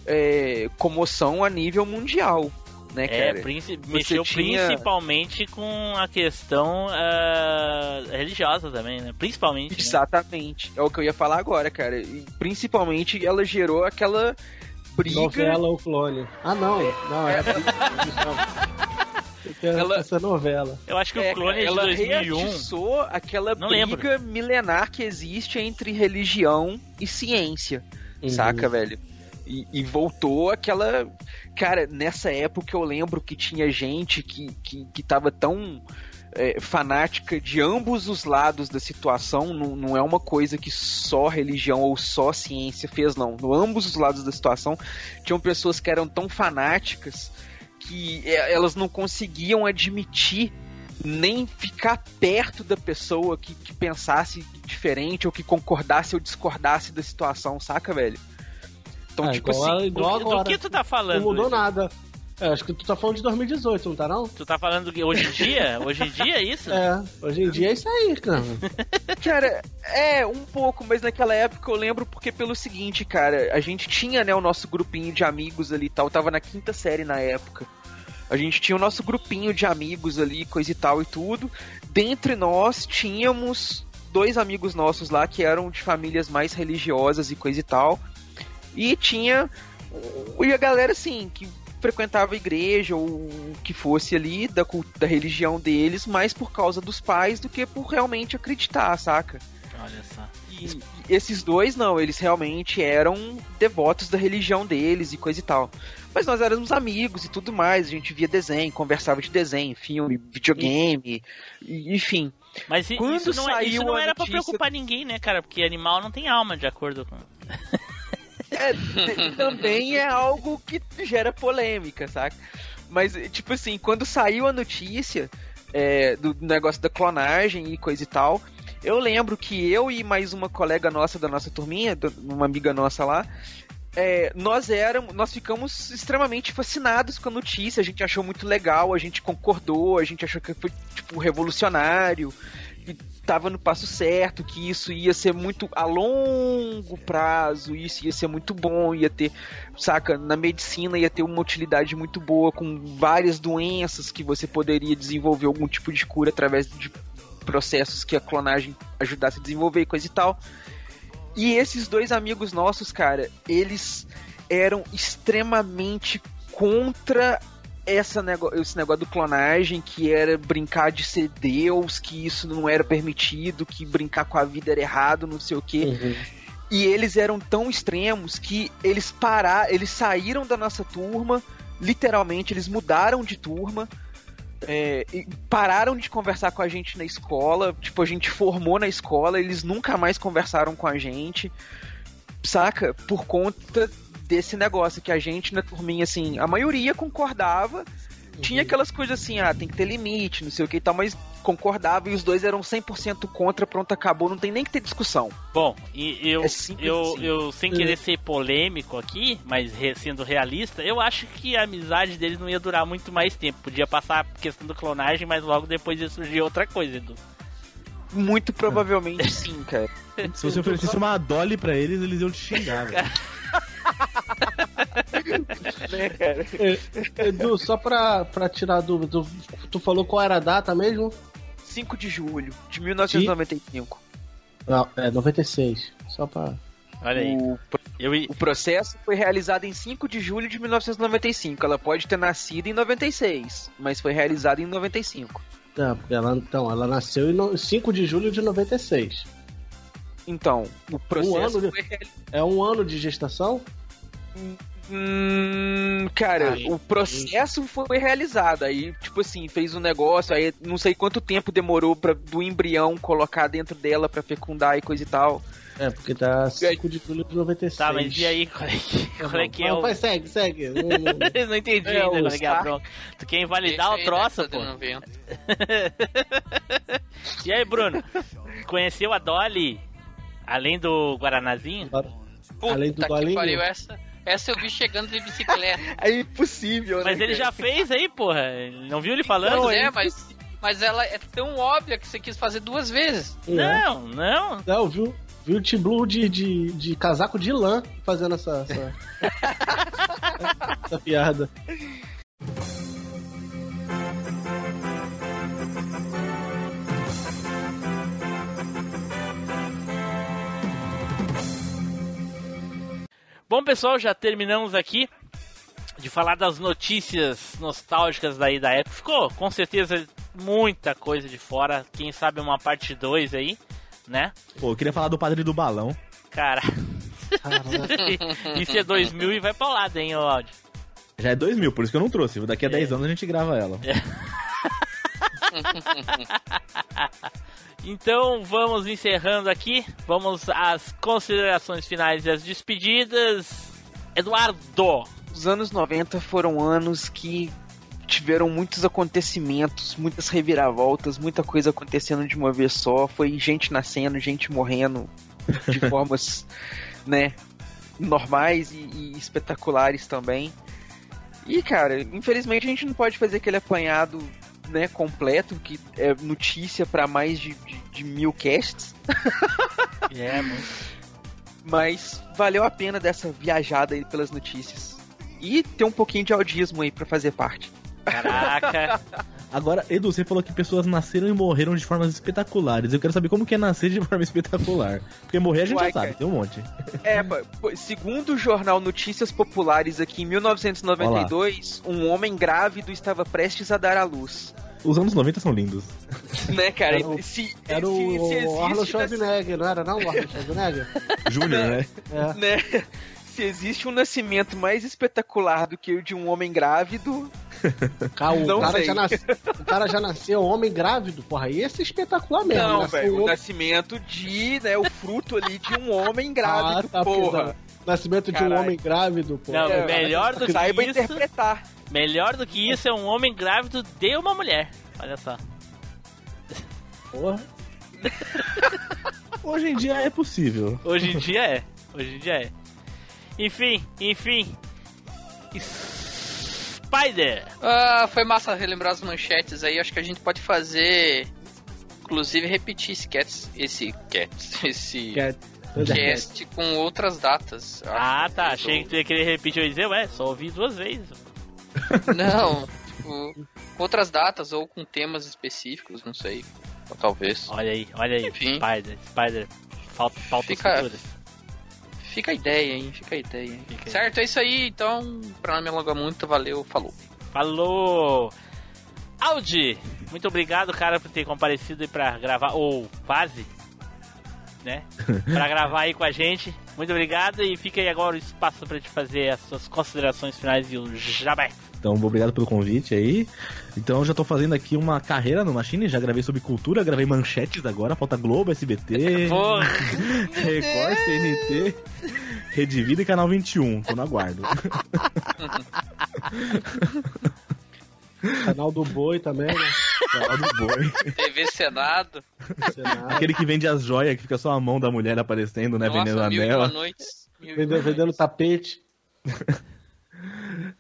é, comoção a nível mundial, né, É, cara? princi- Você mexeu tinha- principalmente com a questão ah, religiosa também, né? Principalmente. né? Exatamente. É o que eu ia falar agora, cara. E principalmente ela gerou aquela briga. Novela ou clone. Ah, não. Não, é. Ela- Essa novela. Eu acho que É, o clone é de ela 2001. reatiçou aquela Não briga milenar que existe entre religião e ciência, Uhum. saca, velho? E, e voltou aquela. Cara, nessa época eu lembro que tinha gente que, que, que tava tão é, fanática de ambos os lados da situação. Não, não é uma coisa que só religião ou só ciência fez, não. No ambos os lados da situação, tinham pessoas que eram tão fanáticas que é, elas não conseguiam admitir nem ficar perto da pessoa que, que pensasse diferente ou que concordasse ou discordasse da situação, saca, velho? Então, Ah, tipo igual, assim. igual do, agora. do que tu tá falando? Não mudou nada. É, acho que tu tá falando de 2018, não tá não? Tu tá falando que hoje em dia? Hoje em dia é isso? É, hoje em dia é isso aí, cara. Cara, é, um pouco, mas naquela época eu lembro porque pelo seguinte, cara, a gente tinha, né, o nosso grupinho de amigos ali e tal, tava na quinta série na época. A gente tinha o nosso grupinho de amigos ali, coisa e tal e tudo. Dentre nós tínhamos dois amigos nossos lá que eram de famílias mais religiosas e coisa e tal. E tinha e a galera assim que frequentava a igreja ou o que fosse ali da, da religião deles, mais por causa dos pais do que por realmente acreditar, saca? Olha só. E, e esses dois não, eles realmente eram devotos da religião deles e coisa e tal. Mas nós éramos amigos e tudo mais, a gente via desenho, conversava de desenho, filme, videogame, e- enfim. Mas Quando isso não, é- isso saiu não era pra notícia- preocupar ninguém, né, cara? Porque animal não tem alma, de acordo com. É, também é algo que gera polêmica, saca? Mas, tipo assim, quando saiu a notícia é, do negócio da clonagem e coisa e tal, eu lembro que eu e mais uma colega nossa da nossa turminha, uma amiga nossa lá, é, nós éramos, nós ficamos extremamente fascinados com a notícia, a gente achou muito legal, a gente concordou, a gente achou que foi tipo revolucionário, que tava no passo certo, que isso ia ser muito a longo prazo, isso ia ser muito bom, ia ter, saca, na medicina ia ter uma utilidade muito boa com várias doenças que você poderia desenvolver algum tipo de cura através de processos que a clonagem ajudasse a desenvolver e coisa e tal. E esses dois amigos nossos, cara, eles eram extremamente contra essa nego esse negócio do clonagem, que era brincar de ser Deus, que isso não era permitido, que brincar com a vida era errado, não sei o quê. E eles eram tão extremos que eles pararam, eles saíram da nossa turma, literalmente, eles mudaram de turma. é, pararam de conversar com a gente na escola. Tipo, a gente formou na escola, eles nunca mais conversaram com a gente. Saca? Por conta desse negócio que a gente na turminha, assim, a maioria concordava. Tinha aquelas coisas assim, ah, tem que ter limite, não sei o que e tal, mas concordava e os dois eram 100% contra, pronto, acabou, não tem nem que ter discussão. Bom, e eu, É simples eu, assim. eu sem querer ser polêmico aqui, mas re- sendo realista, eu acho que a amizade deles não ia durar muito mais tempo. Podia passar a questão do clonagem, mas logo depois ia surgir outra coisa, Edu. Muito provavelmente sim, cara. Se você oferecesse uma Dolly pra eles, eles iam te xingar, velho. né, cara? É, Edu, só pra, pra tirar a dúvida, tu, tu falou qual era a data mesmo? 5 de julho de 1995. Não, é 96. Só pra. Olha aí. O, o processo foi realizado em 5 de julho de 1995. Ela pode ter nascido em 96, mas foi realizada em 95. Não, ela, então, ela nasceu em no- 5 de julho de 96. Então, o processo um ano de- foi realizado. É um ano de gestação? Hum, cara, o processo foi realizado. Aí, tipo assim, fez um negócio, aí não sei quanto tempo demorou pra, do embrião colocar dentro dela pra fecundar e coisa e tal. É, porque tá 5 de julho de 96. Tá, mas e aí, qual é que, qual é, que é Não, o... vai, segue, segue. Não, não- Eu não entendi É, ainda qual é que é a bronca. Tu quer invalidar o troço, pô? tá. E aí, Bruno? Conheceu a Dolly além do Guaranazinho? Além do Dolinho? pariu, essa, essa eu vi chegando de bicicleta. É impossível, Mas ele já fez aí, porra. Não viu ele falando? Não, é, mas, mas ela é tão óbvia que você quis fazer duas vezes. Não, não. Não, viu? Viu o Tim Blue de, de, de casaco de lã fazendo essa, essa, essa piada. Bom, pessoal, já terminamos aqui de falar das notícias nostálgicas daí da época. Ficou, com certeza, muita coisa de fora. Quem sabe uma parte 2 aí, né? Pô, eu queria falar do padre do balão. Cara. Isso é 2000 e vai pra lado, hein, ô áudio. Já é 2000, por isso que eu não trouxe. Daqui a 10 anos a gente grava ela. Então vamos encerrando aqui. Vamos às considerações finais e às despedidas. Eduardo. Os anos 90 foram anos que tiveram muitos acontecimentos, muitas reviravoltas, muita coisa acontecendo de uma vez só. Foi gente nascendo, gente morrendo de formas, né, normais e, e espetaculares também. E, cara, infelizmente a gente não pode fazer aquele apanhado, né, completo, que é notícia para mais de, de, de mil casts. É, muito. Mas valeu a pena dessa viajada aí pelas notícias. E ter um pouquinho de audismo aí pra fazer parte. Caraca. Agora, Edu, você falou que pessoas nasceram e morreram de formas espetaculares. Eu quero saber como que é nascer de forma espetacular. Porque morrer a gente Uai, já sabe, cara. tem um monte. É, segundo o jornal Notícias Populares aqui em 1992, um homem grávido estava prestes a dar à luz. Os anos 90 são lindos. Né, cara? Era o- se, Era se- o se existe Arnold nessa- Schwarzenegger, não era não o Arnold Schwarzenegger? Júnior, né? É. né? Se existe um nascimento mais espetacular do que o de um homem grávido, Cara, o, cara sei. já nasceu, o cara já nasceu homem grávido, porra. E esse é espetacular mesmo. não, nasceu velho. O outro- nascimento de, né, o fruto ali de um homem grávido, Ah, tá, porra. porque Nascimento de um homem grávido, porra. Não, É, melhor do que Saiba isso. interpretar. Melhor do que isso é um homem grávido de uma mulher. Olha só. Porra. Hoje em dia é possível. Hoje em dia é. Hoje em dia é. Enfim, enfim. Spider! Ah, foi massa relembrar as manchetes aí. Acho que a gente pode fazer. Inclusive repetir esse cast. Esse cast. Esse Cat. cast com outras datas. Ah, tá. que Achei que tu ia querer repetir. Ia dizer, ué, só ouvi duas vezes. Não, tipo, com outras datas ou com temas específicos, não sei. Ou talvez. Olha aí, olha aí. Enfim. Spider, Spider. Falta, falta Fica- futuras. Fica a ideia, hein? Fica a ideia. hein? Fica aí. certo, é isso aí. Então, pra não me alongar muito, valeu, falou. Falou! Audi, muito obrigado, cara, por ter comparecido aí pra gravar, ou quase, né? pra gravar aí com a gente. Muito obrigado e fica aí agora o espaço pra te fazer as suas considerações finais e o jabé. Então, obrigado pelo convite aí. Então, eu já tô fazendo aqui uma carreira no Machine. Já gravei sobre cultura, gravei manchetes agora. Falta Globo, SBT. Record, CNT, Rede Vida e Canal 21. Tô no aguardo. Canal do Boi também, né? Canal do Boi. TV Senado. Senado. Aquele que vende as joias, que fica só a mão da mulher aparecendo, né? vendendo Nossa, mil e anel. uma noites. Mil e uma Vendendo, vendendo tapete.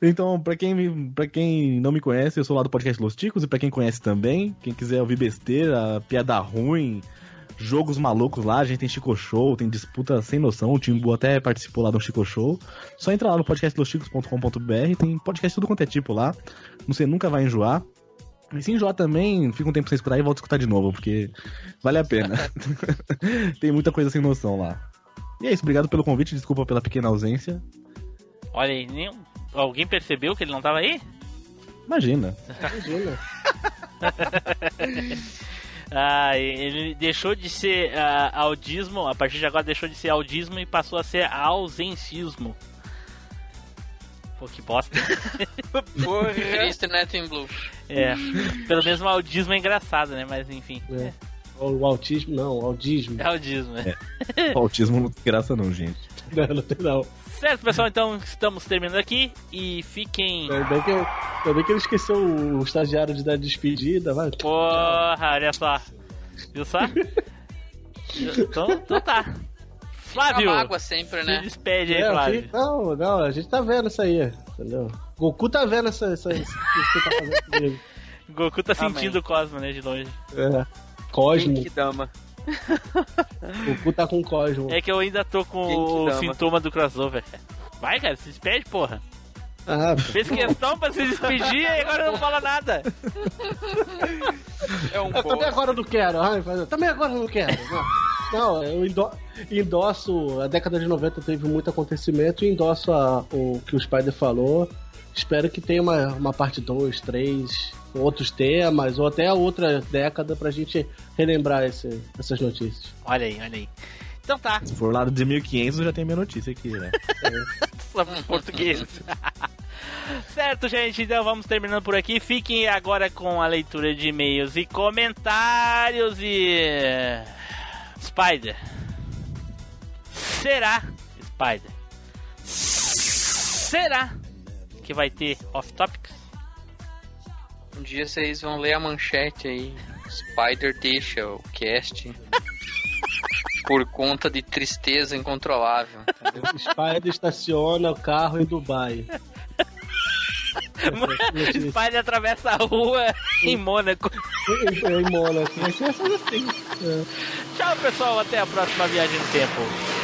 Então, pra quem, pra quem não me conhece, eu sou lá do podcast Los Ticos, e pra quem conhece também, quem quiser ouvir besteira, piada ruim, jogos malucos lá, a gente tem Chico Show, tem disputa sem noção, o Timbu até participou lá do Chico Show. Só entra lá no podcastloschicos.com.br, tem podcast tudo quanto é tipo lá. Você nunca vai enjoar. E se enjoar também, fica um tempo sem escutar e volta a escutar de novo, porque vale a pena. tem muita coisa sem noção lá. E é isso, obrigado pelo convite, desculpa pela pequena ausência. Olha aí, nem... alguém percebeu que ele não tava aí? Imagina. Imagina. Ah, ele deixou de ser ah, audismo, a partir de agora deixou de ser audismo e passou a ser ausencismo. Pô, que bosta. Porra. Triste, né, Tim Blue? É, pelo menos o audismo é engraçado, né? Mas enfim. É. O autismo, não, o audismo. É audismo, né? O autismo não tem graça não, gente. Não, não tem não. Certo, pessoal, então estamos terminando aqui e fiquem. Ainda bem que, ainda bem que ele esqueceu o estagiário de dar despedida, vai. Porra, olha só. Viu só? então, então tá. Flávio! Fica mágoa sempre, né? Se despede aí, É, Flávio. fi- não, não, a gente tá vendo isso aí, entendeu? Goku tá vendo essa, essa, isso que você tá fazendo comigo. Goku tá Amém. sentindo o Cosmo, né, de longe. É. Cosmo. Que dama. Goku tá com Cosmo. É que eu ainda tô com o dama? sintoma do crossover. Vai, cara, se despede, porra. Ah, Fez questão pra se despedir e agora não fala nada. É um eu também agora não quero. Ai, mas- também agora não quero. Não, Não, eu endo- endosso. A década de 90 teve muito acontecimento e endosso a- o que o Spider falou. Espero que tenha uma, uma parte 2, 3, outros temas, ou até a outra década pra gente relembrar esse- essas notícias. Olha aí, olha aí. Então tá, Se for lá de 1500, já tem minha notícia aqui, né? só português. certo, gente, então vamos terminando por aqui. Fiquem agora com a leitura de e-mails e comentários e. Spider. Será, Spider? Será que vai ter off-topics? Um dia vocês vão ler a manchete aí. Spider deixa o cast por conta de tristeza incontrolável. entendeu? Spider estaciona o carro em Dubai. Spider atravessa a rua em Mônaco. Em, em Mônaco. Assim. É. Tchau, pessoal. Até a próxima viagem no tempo.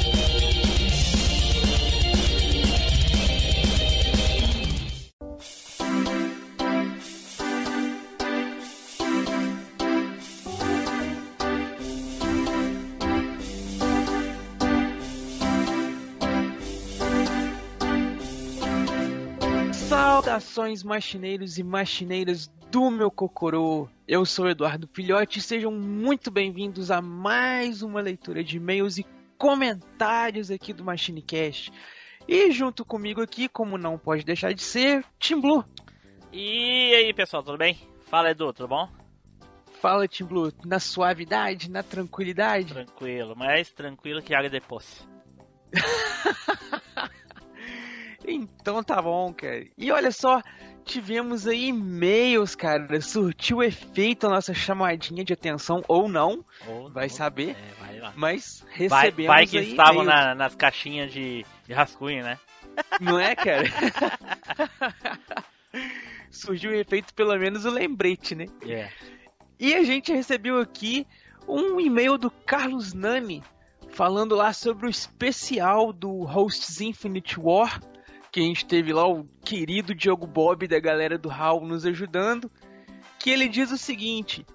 Saudações machineiros e machineiras do meu Cocorô. Eu sou Eduardo Filhote e sejam muito bem-vindos a mais uma leitura de e-mails e comentários aqui do MachineCast. E junto comigo aqui, como não pode deixar de ser, Tim Blue. E aí, pessoal, tudo bem? Fala, Edu, tudo bom? Fala, Tim Blue, na suavidade, na tranquilidade. Tranquilo, mais tranquilo que água de poço. Então tá bom, cara. E olha só, tivemos aí e-mails, cara. Surtiu efeito a nossa chamadinha de atenção, ou não, Ou vai não, saber. é, vai lá. Mas Vai, recebemos vai que aí estavam na- nas caixinhas de, de rascunho, né? Não é, cara? Surgiu efeito, pelo menos o lembrete, né? É. E a gente recebeu aqui um e-mail do Carlos Nani falando lá sobre o especial do Hosts Infinite War, que a gente teve lá o querido Diogo Bob da galera do HAL nos ajudando, que ele diz o seguinte: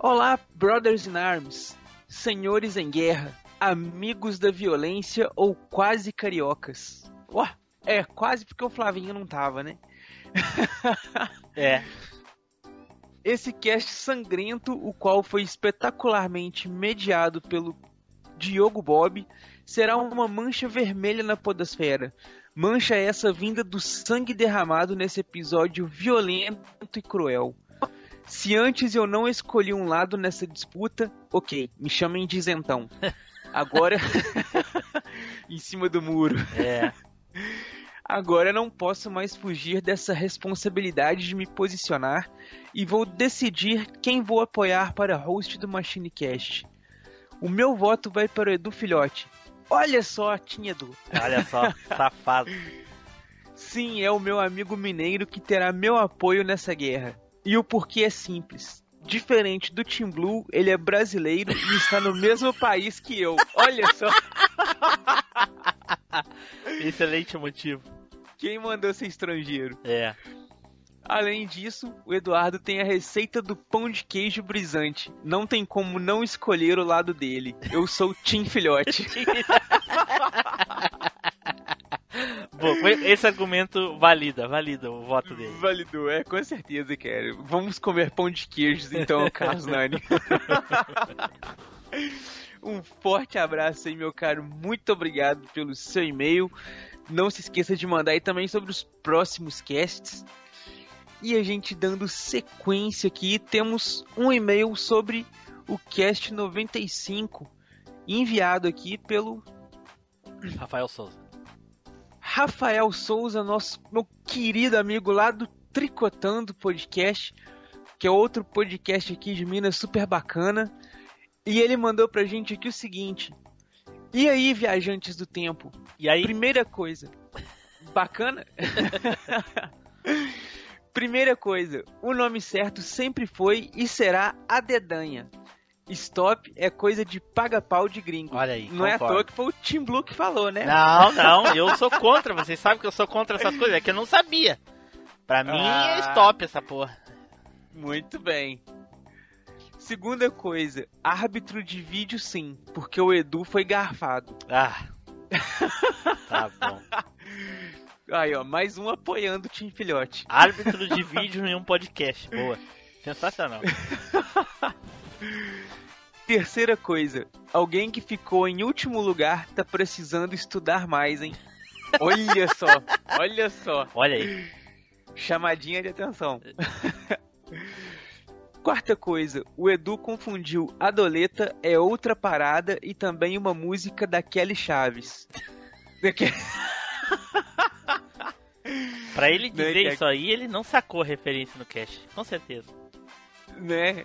Olá, brothers in arms, senhores em guerra, amigos da violência ou quase cariocas. Ó, é, quase porque o Flavinho não tava, né? É. Esse cast sangrento, o qual foi espetacularmente mediado pelo Diogo Bob, será uma mancha vermelha na podosfera. Mancha essa vinda do sangue derramado nesse episódio violento e cruel. Se antes eu não escolhi um lado nessa disputa, ok, me chamem de isentão. Agora, em cima do muro. É. Agora não posso mais fugir dessa responsabilidade de me posicionar e vou decidir quem vou apoiar para host do MachineCast. O meu voto vai para o Edu Filhote. Olha só, tinha Edu. Olha só, safado. Sim, é o meu amigo mineiro que terá meu apoio nessa guerra. E o porquê é simples. Diferente do Team Blue, ele é brasileiro e está no mesmo país que eu. Olha só. Excelente motivo. Quem mandou ser estrangeiro? É. Além disso, o Eduardo tem a receita do pão de queijo brisante. Não tem como não escolher o lado dele. Eu sou Tim Filhote. Bom, esse argumento valida, valida o voto dele. Validou, é, com certeza, cara. Vamos comer pão de queijos então, Carlos Nani. um forte abraço aí, meu caro. Muito obrigado pelo seu e-mail. Não se esqueça de mandar aí também sobre os próximos casts. E a gente dando sequência aqui, temos um e-mail sobre o cast 95, enviado aqui pelo Rafael Souza. Rafael Souza, nosso meu querido amigo lá do Tricotando Podcast, que é outro podcast aqui de Minas super bacana. E ele mandou pra gente aqui o seguinte: E aí, viajantes do tempo? E aí? Primeira coisa. Bacana? Primeira coisa, o nome certo sempre foi e será a dedanha. Stop é coisa de paga-pau de gringo. Olha aí, Não é à concordo. toa que foi o Tim Blue que falou, né? Não, não, eu sou contra. Vocês sabem que eu sou contra essas coisas. É que eu não sabia. Pra mim Ah. é stop essa porra. Muito bem. Segunda coisa, árbitro de vídeo sim, porque o Edu foi garfado. Ah. Tá bom. Aí, ó, mais um apoiando o Tim Filhote. Árbitro de vídeo em um podcast. Boa. Sensacional. Terceira coisa, alguém que ficou em último lugar tá precisando estudar mais, hein? Olha só, olha só. Olha aí. Chamadinha de atenção. Quarta coisa, o Edu confundiu Adoleta é outra parada e também uma música da Kelly Chaves. Daque- Pra ele Né, dizer que é- isso aí, ele não sacou a referência no cast. Com certeza. né?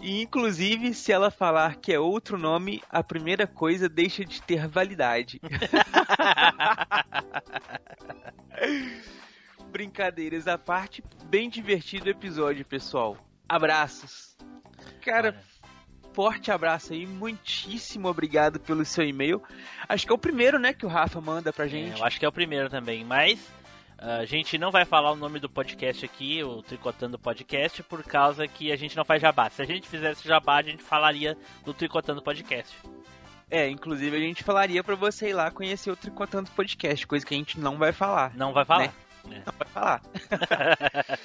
e inclusive, se ela falar que é outro nome, a primeira coisa deixa de ter validade. Brincadeiras à parte, bem divertido o episódio, pessoal. Abraços. Cara, forte abraço aí, muitíssimo obrigado pelo seu e-mail. Acho que é o primeiro, né, que o Rafa manda pra É, gente. eu acho que é o primeiro também, mas ah, a gente não vai falar o nome do podcast aqui, o Tricotando Podcast, por causa que a gente não faz jabá. Se a gente fizesse jabá, a gente falaria do Tricotando Podcast. É, inclusive a gente falaria pra você ir lá conhecer o Tricotando Podcast, coisa que a gente não vai falar. Não vai falar. Né? Não vai falar.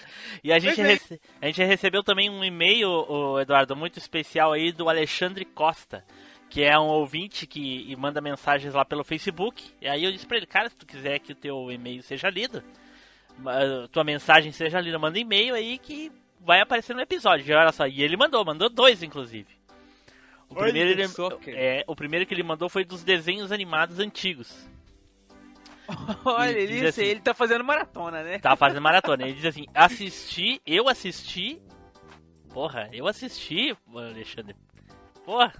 E a gente, é. rece- a gente recebeu também um e-mail, Eduardo, muito especial aí do Alexandre Costa, que é um ouvinte que manda mensagens lá pelo Facebook. E aí eu disse pra ele, cara, se tu quiser que o teu e-mail seja lido, tua mensagem seja lida, manda e-mail aí que vai aparecer no episódio. E olha só, e ele mandou, mandou dois inclusive. O primeiro, ele, é, o primeiro que ele mandou foi dos desenhos animados antigos. Olha, ele, diz assim- ele tá fazendo maratona, né? Tá fazendo maratona. Ele diz assim: assisti, eu assisti. Porra, eu assisti, Alexandre. Porra.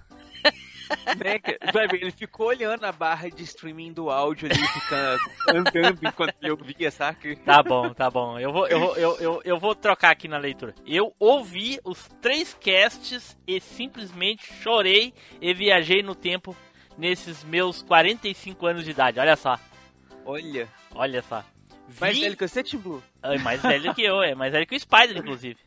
Né? Vai ver, ele ficou olhando a barra de streaming do áudio ali, ficando andando enquanto eu via, saca? Tá bom, tá bom. Eu vou, eu, vou, eu, eu, eu vou trocar aqui na leitura. Eu ouvi os três casts e simplesmente chorei e viajei no tempo nesses meus 45 anos de idade. Olha só. Olha. Olha só. Mais Vi- velho que você, Tim Blue? É mais velho que eu, é mais velho que o Spider, inclusive.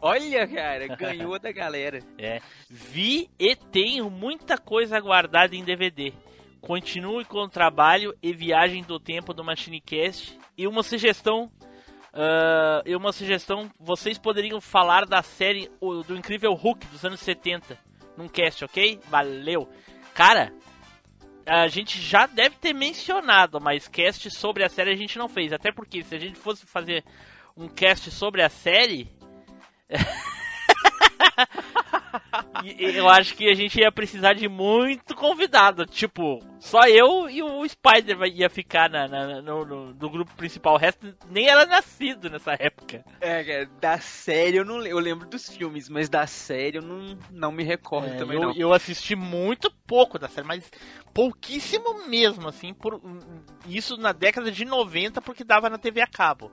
Olha, cara, ganhou da galera. É. Vi e tenho muita coisa guardada em DVD. Continue com o trabalho e viagem do tempo do MachineCast. E uma sugestão. ah, e uma sugestão, vocês poderiam falar da série do Incrível Hulk dos anos 70 num cast, ok? Valeu! Cara, a gente já deve ter mencionado, mas cast sobre a série a gente não fez. Até porque se a gente fosse fazer um cast sobre a série. Eu acho que a gente ia precisar de muito convidado. Tipo, só eu e o Spider ia ficar na, na- no, no- no grupo principal. O resto nem era nascido nessa época. É, cara, da série eu não eu lembro dos filmes, mas da série eu não, não me recordo É, também eu, não. eu assisti muito pouco da série, mas pouquíssimo mesmo, assim, por isso na década de 90, porque dava na TV a cabo.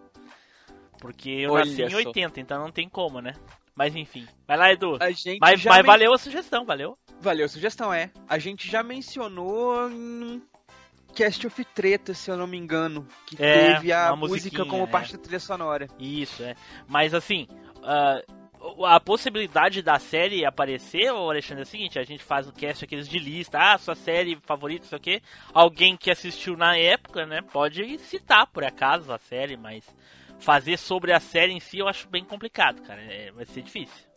Porque eu Olha nasci em só. 80, então não tem como, né? Mas enfim. Vai lá, Edu. Mas, mas men- valeu a sugestão, valeu? Valeu a sugestão, é. A gente já mencionou em Cast of Treta, se eu não me engano, que É, teve a música como é. parte da trilha sonora. Isso, é. Mas assim, ah, a possibilidade da série aparecer, ô Alexandre, é o seguinte, a gente faz o cast aqueles de lista, ah, sua série favorita, sei o quê. Alguém que assistiu na época, né, pode citar por acaso a série, mas fazer sobre a série em si eu acho bem complicado, cara. É, vai ser difícil.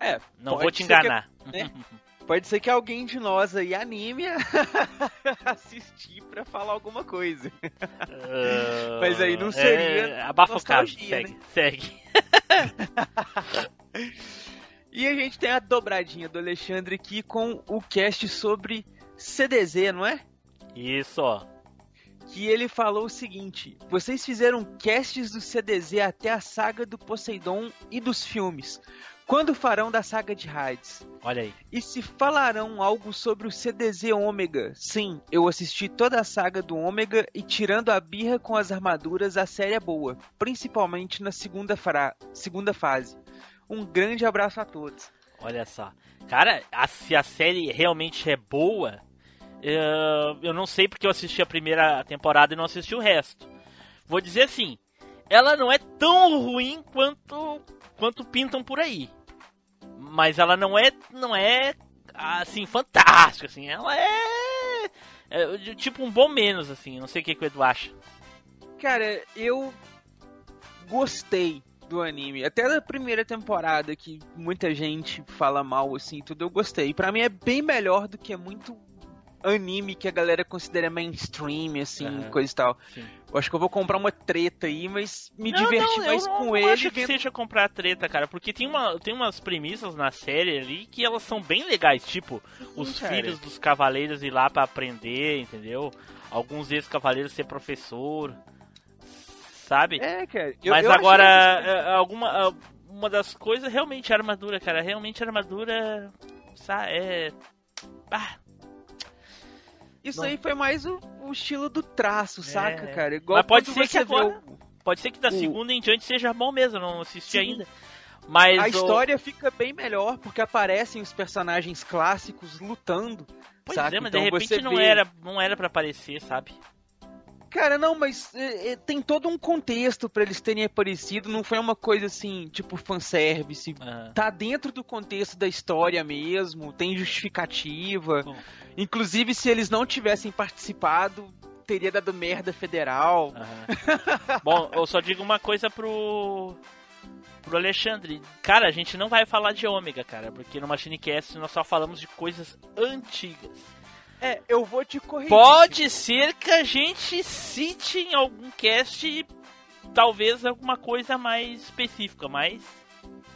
É, Não vou te ser que- enganar. né? Pode ser que alguém de nós aí anime a assistir pra falar alguma coisa. Mas aí não seria É, abafa o caso, segue, né? segue. E a gente tem a dobradinha do Alexandre aqui com o cast sobre CDZ, não é? Isso, ó. Que ele falou o seguinte: vocês fizeram casts do CDZ até a saga do Poseidon e dos filmes. Quando farão da saga de Hades? Olha aí. E se falarão algo sobre o CDZ Ômega? Sim, eu assisti toda a saga do Ômega e tirando a birra com as armaduras, a série é boa, principalmente na segunda, fra- segunda fase. Um grande abraço a todos. Olha só. Cara, a- se a série realmente é boa, eu não sei porque eu assisti a primeira temporada e não assisti o resto. Vou dizer assim, ela não é tão ruim quanto quanto pintam por aí. Mas ela não é não é assim fantástica assim, ela é, é tipo um bom menos assim, não sei o que, que o Edu acha. Cara, eu gostei do anime. Até da primeira temporada, que muita gente fala mal, assim, tudo, eu gostei. Pra mim é bem melhor do que muito anime que a galera considera mainstream, assim, Aham. coisa e tal. Sim. Eu acho que eu vou comprar uma treta aí, mas me Não, diverti não, mais eu com não ele. acho que vendo- seja comprar treta, cara, porque tem, uma, tem umas premissas na série ali que elas são bem legais, tipo, os cara. filhos dos cavaleiros ir lá pra aprender, entendeu? Alguns ex-cavaleiros ser professor, sabe? É, cara. eu- Mas eu agora, isso- é, alguma uma das coisas realmente é a armadura, cara, realmente a armadura, sabe, é... Ah, Isso Não. aí foi mais o, o estilo do traço, saca, É. cara? Igual Mas pode ser que agora- o- pode ser que da o- segunda em diante seja bom mesmo, não assisti Sim. ainda. Mas a história fica bem melhor porque aparecem os personagens clássicos lutando. Pois saca? é, mas então de repente não vê- era, não era para aparecer, sabe? Cara, não, mas é, é, tem todo um contexto pra eles terem aparecido. Não foi uma coisa assim, tipo fanservice. Tá dentro do contexto da história mesmo, tem justificativa. Inclusive, se eles não tivessem participado, teria dado merda federal. Bom, eu só digo uma coisa pro pro Alexandre. Cara, a gente não vai falar de ômega, cara, porque no MachineCast nós só falamos de coisas antigas. É, eu vou te corrigir. Pode ser que a gente cite em algum cast talvez alguma coisa mais específica, mas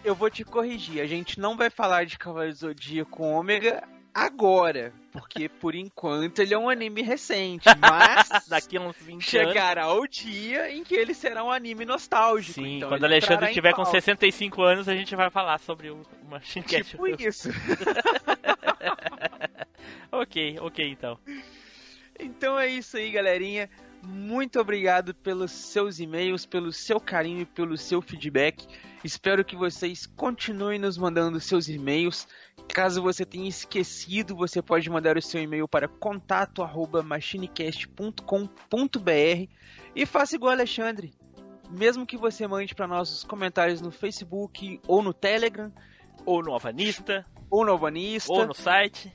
Eu vou te corrigir. A gente não vai falar de Cavaleiro Zodíaco Ômega agora. Porque por enquanto ele é um anime recente. Mas daqui a uns 20 anos. chegará o dia em que ele será um anime nostálgico. Sim, então quando o Alexandre tiver com pauta. 65 anos, a gente vai falar sobre o MachineCast. Tipo isso. ok, ok então. Então é isso aí, galerinha. Muito obrigado pelos seus e-mails, pelo seu carinho e pelo seu feedback. Espero que vocês continuem nos mandando seus e-mails. Caso você tenha esquecido, você pode mandar o seu e-mail para contato@machinecast.com.br e faça igual Alexandre. Mesmo que você mande para nós os comentários no Facebook ou no Telegram, ou no Avanista, ou no Alvanista, ou no site,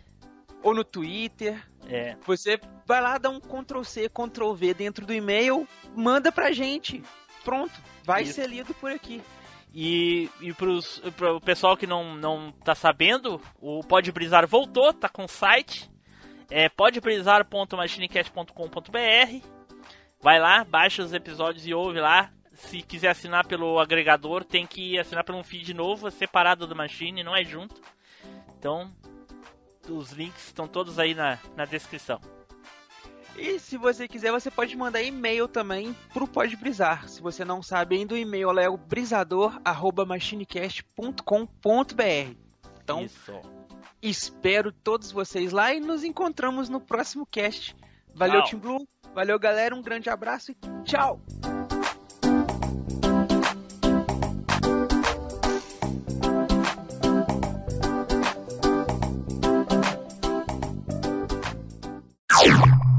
ou no Twitter. É. Você vai lá, dá um Ctrl C, Ctrl V dentro do e-mail, manda pra gente. Pronto, vai Isso. ser lido por aqui. E, e pros, pro pessoal que não, não tá sabendo, o Pode Brisar voltou, tá com o site. É podebrisar.machinecast.com.br Vai lá, baixa os episódios e ouve lá. Se quiser assinar pelo agregador, tem que assinar por um feed novo, separado do Machine, não é junto. Então, os links estão todos aí na, na descrição. E se você quiser, você pode mandar e-mail também pro Pode Brisar. Se você não sabe ainda, o e-mail é o brisador.machinecast.com.br. Então, espero todos vocês lá e nos encontramos no próximo cast. Valeu, Tchau. Team Blue. Valeu, galera. Um grande abraço e tchau!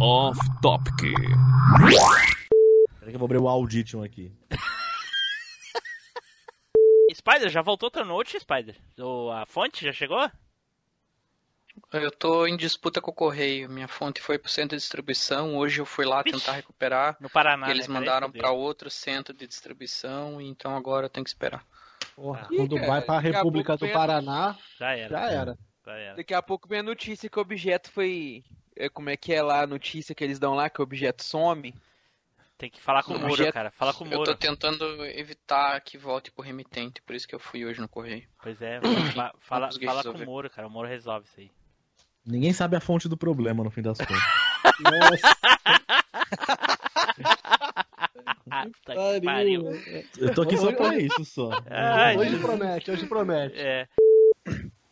Off Topic. Peraí que eu vou abrir o Audition aqui. Spider, já voltou teu note, Spider? O, a fonte já chegou? Eu tô em disputa com o correio. Minha fonte foi pro centro de distribuição. Hoje eu fui lá tentar recuperar. No Paraná, e eles né? mandaram para outro centro de distribuição. Então agora eu tenho que esperar. Porra, Ih, quando cara, vai pra daqui a República do Paraná, Já era. já era. Já era. Daqui a pouco vem a notícia que o objeto foi. É, Como é que é lá a notícia que eles dão lá, que o objeto some? Tem que falar com o Moro, objeto- cara. Fala com o Eu Moro. tô tentando evitar que volte pro remitente, por isso que eu fui hoje no correio. Pois é, fa- fala, fala com o. Moro, cara. O Moro resolve isso aí. Ninguém sabe a fonte do problema no fim das contas. Puta que pariu. Eu tô aqui só pra isso, só. Ai, hoje Jesus. promete, hoje promete. É.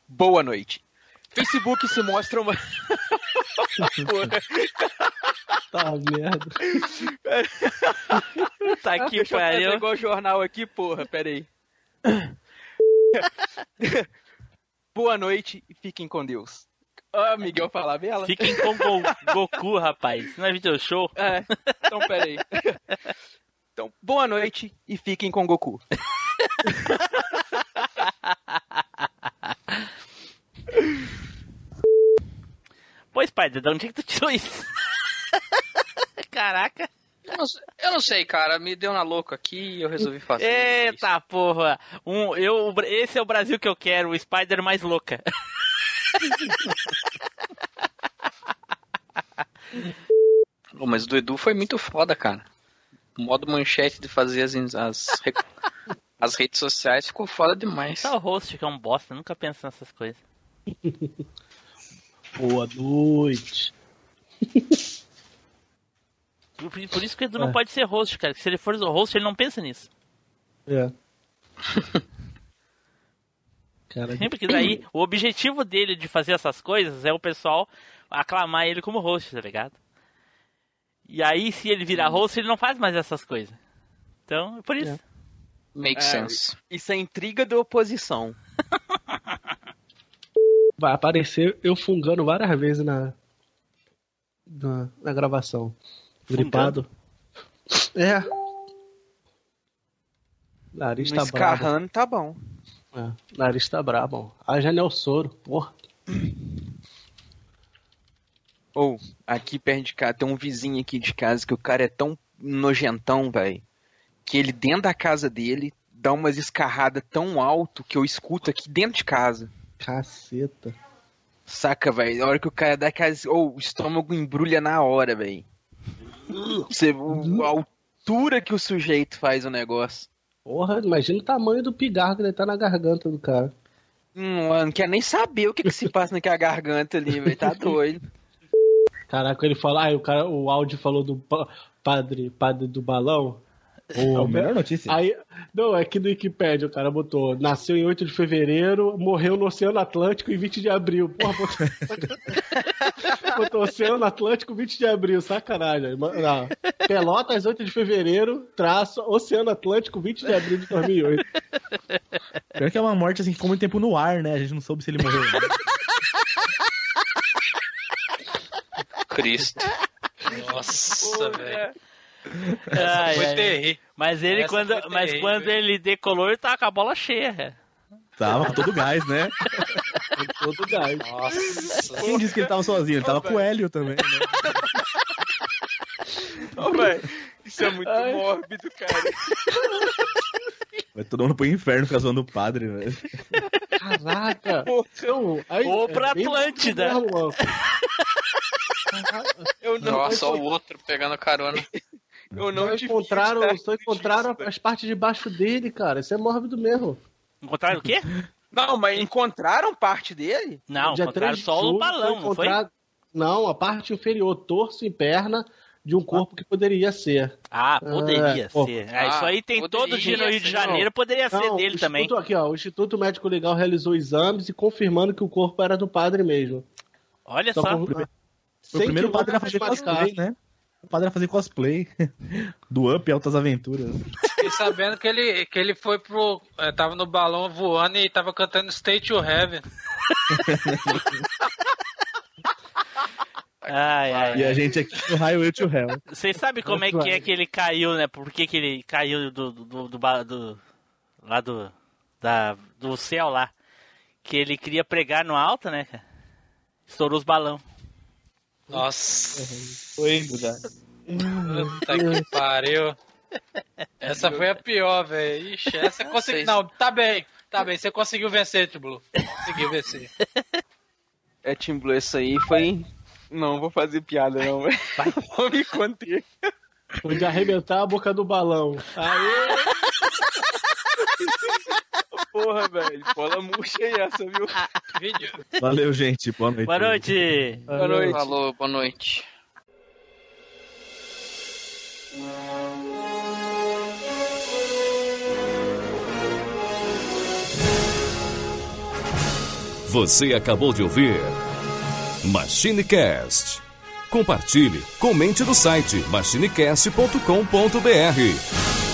Boa noite. Facebook se mostra uma. Tá merda. Tá que Deixa eu pariu. fazer igual jornal aqui, porra, pera aí. Boa noite e fiquem com Deus. Ah, Miguel Falabella? Fiquem com Go- Goku, rapaz. Não é video show? É, então pera aí. Então, boa noite e fiquem com Goku. Pô, Spider, de onde é que tu tirou isso? Caraca. Eu não, sei- eu não sei, cara. Me deu na louca aqui e eu resolvi fazer. Eita porra. Um, eu, esse é o Brasil que eu quero, o Spider mais louca. Pô, mas o do Edu foi muito foda, cara. O modo manchete de fazer as, as, as redes sociais ficou foda demais. Só o host que é um bosta, nunca penso nessas coisas. Boa noite. Por, por isso que o Edu não É. pode ser host, cara. Se ele for host, ele não pensa nisso. É. Cara, Sempre que daí, o objetivo dele de fazer essas coisas é o pessoal aclamar ele como host, tá ligado? E aí, se ele virar host, ele não faz mais essas coisas. Então, é por isso. Make É, sense. Isso é intriga da oposição. vai aparecer eu fungando várias vezes na, na, na gravação. Gripado. É. Nariz tá brabo. escarrando tá bom. É, nariz tá brabo. A Janel Soro, porra. Ou, aqui perto de casa, tem um vizinho aqui de casa que o cara é tão nojentão, velho, que ele dentro da casa dele dá umas escarradas tão alto que eu escuto aqui dentro de casa. Caceta. Saca, velho? A hora que o cara dá aquela. Ou o estômago embrulha na hora, velho. Você, a altura que o sujeito faz o negócio. Porra, imagina o tamanho do pigarro que ele tá na garganta do cara. Hum, não quer nem saber o que, que se passa naquela garganta ali, velho. Tá doido. Caraca, ele falou, ah, o, cara, o áudio falou do pa- padre, padre do balão. É a melhor notícia. Aí, não, é que no Wikipedia o cara botou, nasceu em 8 de fevereiro, morreu no Oceano Atlântico em 20 de abril. Porra, botou, botou Oceano Atlântico 20 de abril, sacanagem. Não. Pelotas, 8 de fevereiro, traço, Oceano Atlântico 20 de abril de 2008. Pior que é uma morte assim, ficou muito tempo no ar, né? A gente não soube se ele morreu. né? Cristo. Nossa, velho. Ai, foi ai. terrível. Mas ele, Essa quando, foi mas terrível, quando ele decolou, ele tava com a bola cheia. Tava com todo gás, né? Todo gás. Nossa. Quem disse que ele tava sozinho? Ele tava com o Hélio também, né? Ô, velho, isso é muito mórbido, cara. Vai todo mundo pro inferno ficar zoando o padre, velho. Caraca! Então, aí, Ou pra é Atlântida. Eu não, Nossa, só o outro pegando carona. Eu não Só encontraram, só encontraram as partes de baixo dele, cara. Isso é mórbido mesmo. Encontraram o quê? Não, mas encontraram parte dele? Não, Dia encontraram 3 de só o balão, não foi? Não, a parte inferior, torso e perna de um corpo que poderia ser. Ah, poderia É, ser. É, isso aí tem todo dia no Rio de Não, Janeiro, poderia ser não, dele também. Instituto- Aqui, ó, o Instituto Médico Legal realizou exames e confirmando que o corpo era do padre mesmo. Olha Só só. Foi o primeiro padre a fazer cosplay, né? O padre a fazer cosplay do Up Altas Aventuras. Fiquei sabendo que ele, que ele foi pro. eh, tava no balão voando e tava cantando Stay to Heaven. Ai, ai, E a gente aqui no Highway to Hell. Vocês sabem como é que é que ele caiu, né? Por que, que ele caiu do, do, do, ba- do- lá do, da, do céu lá? Que ele queria pregar no alto, né, cara? Estourou os balão. Nossa. Foi, já. Puta que pariu. Essa foi a pior, velho. Ixi, essa conseguiu. Não, tá bem. Tá bem, você conseguiu vencer, Tim Blue. Conseguiu vencer. É, Tim Blue, isso aí foi. Não, vou fazer piada não, velho. Vou me conter. Foi de arrebentar a boca do balão. Aê! Porra, velho. Bola murcha aí essa, viu? Vídeo. Valeu, gente. Boa noite. Boa noite. Boa noite. Falou, boa noite. Você acabou de ouvir MachineCast. Compartilhe, comente no site machinecast.com.br.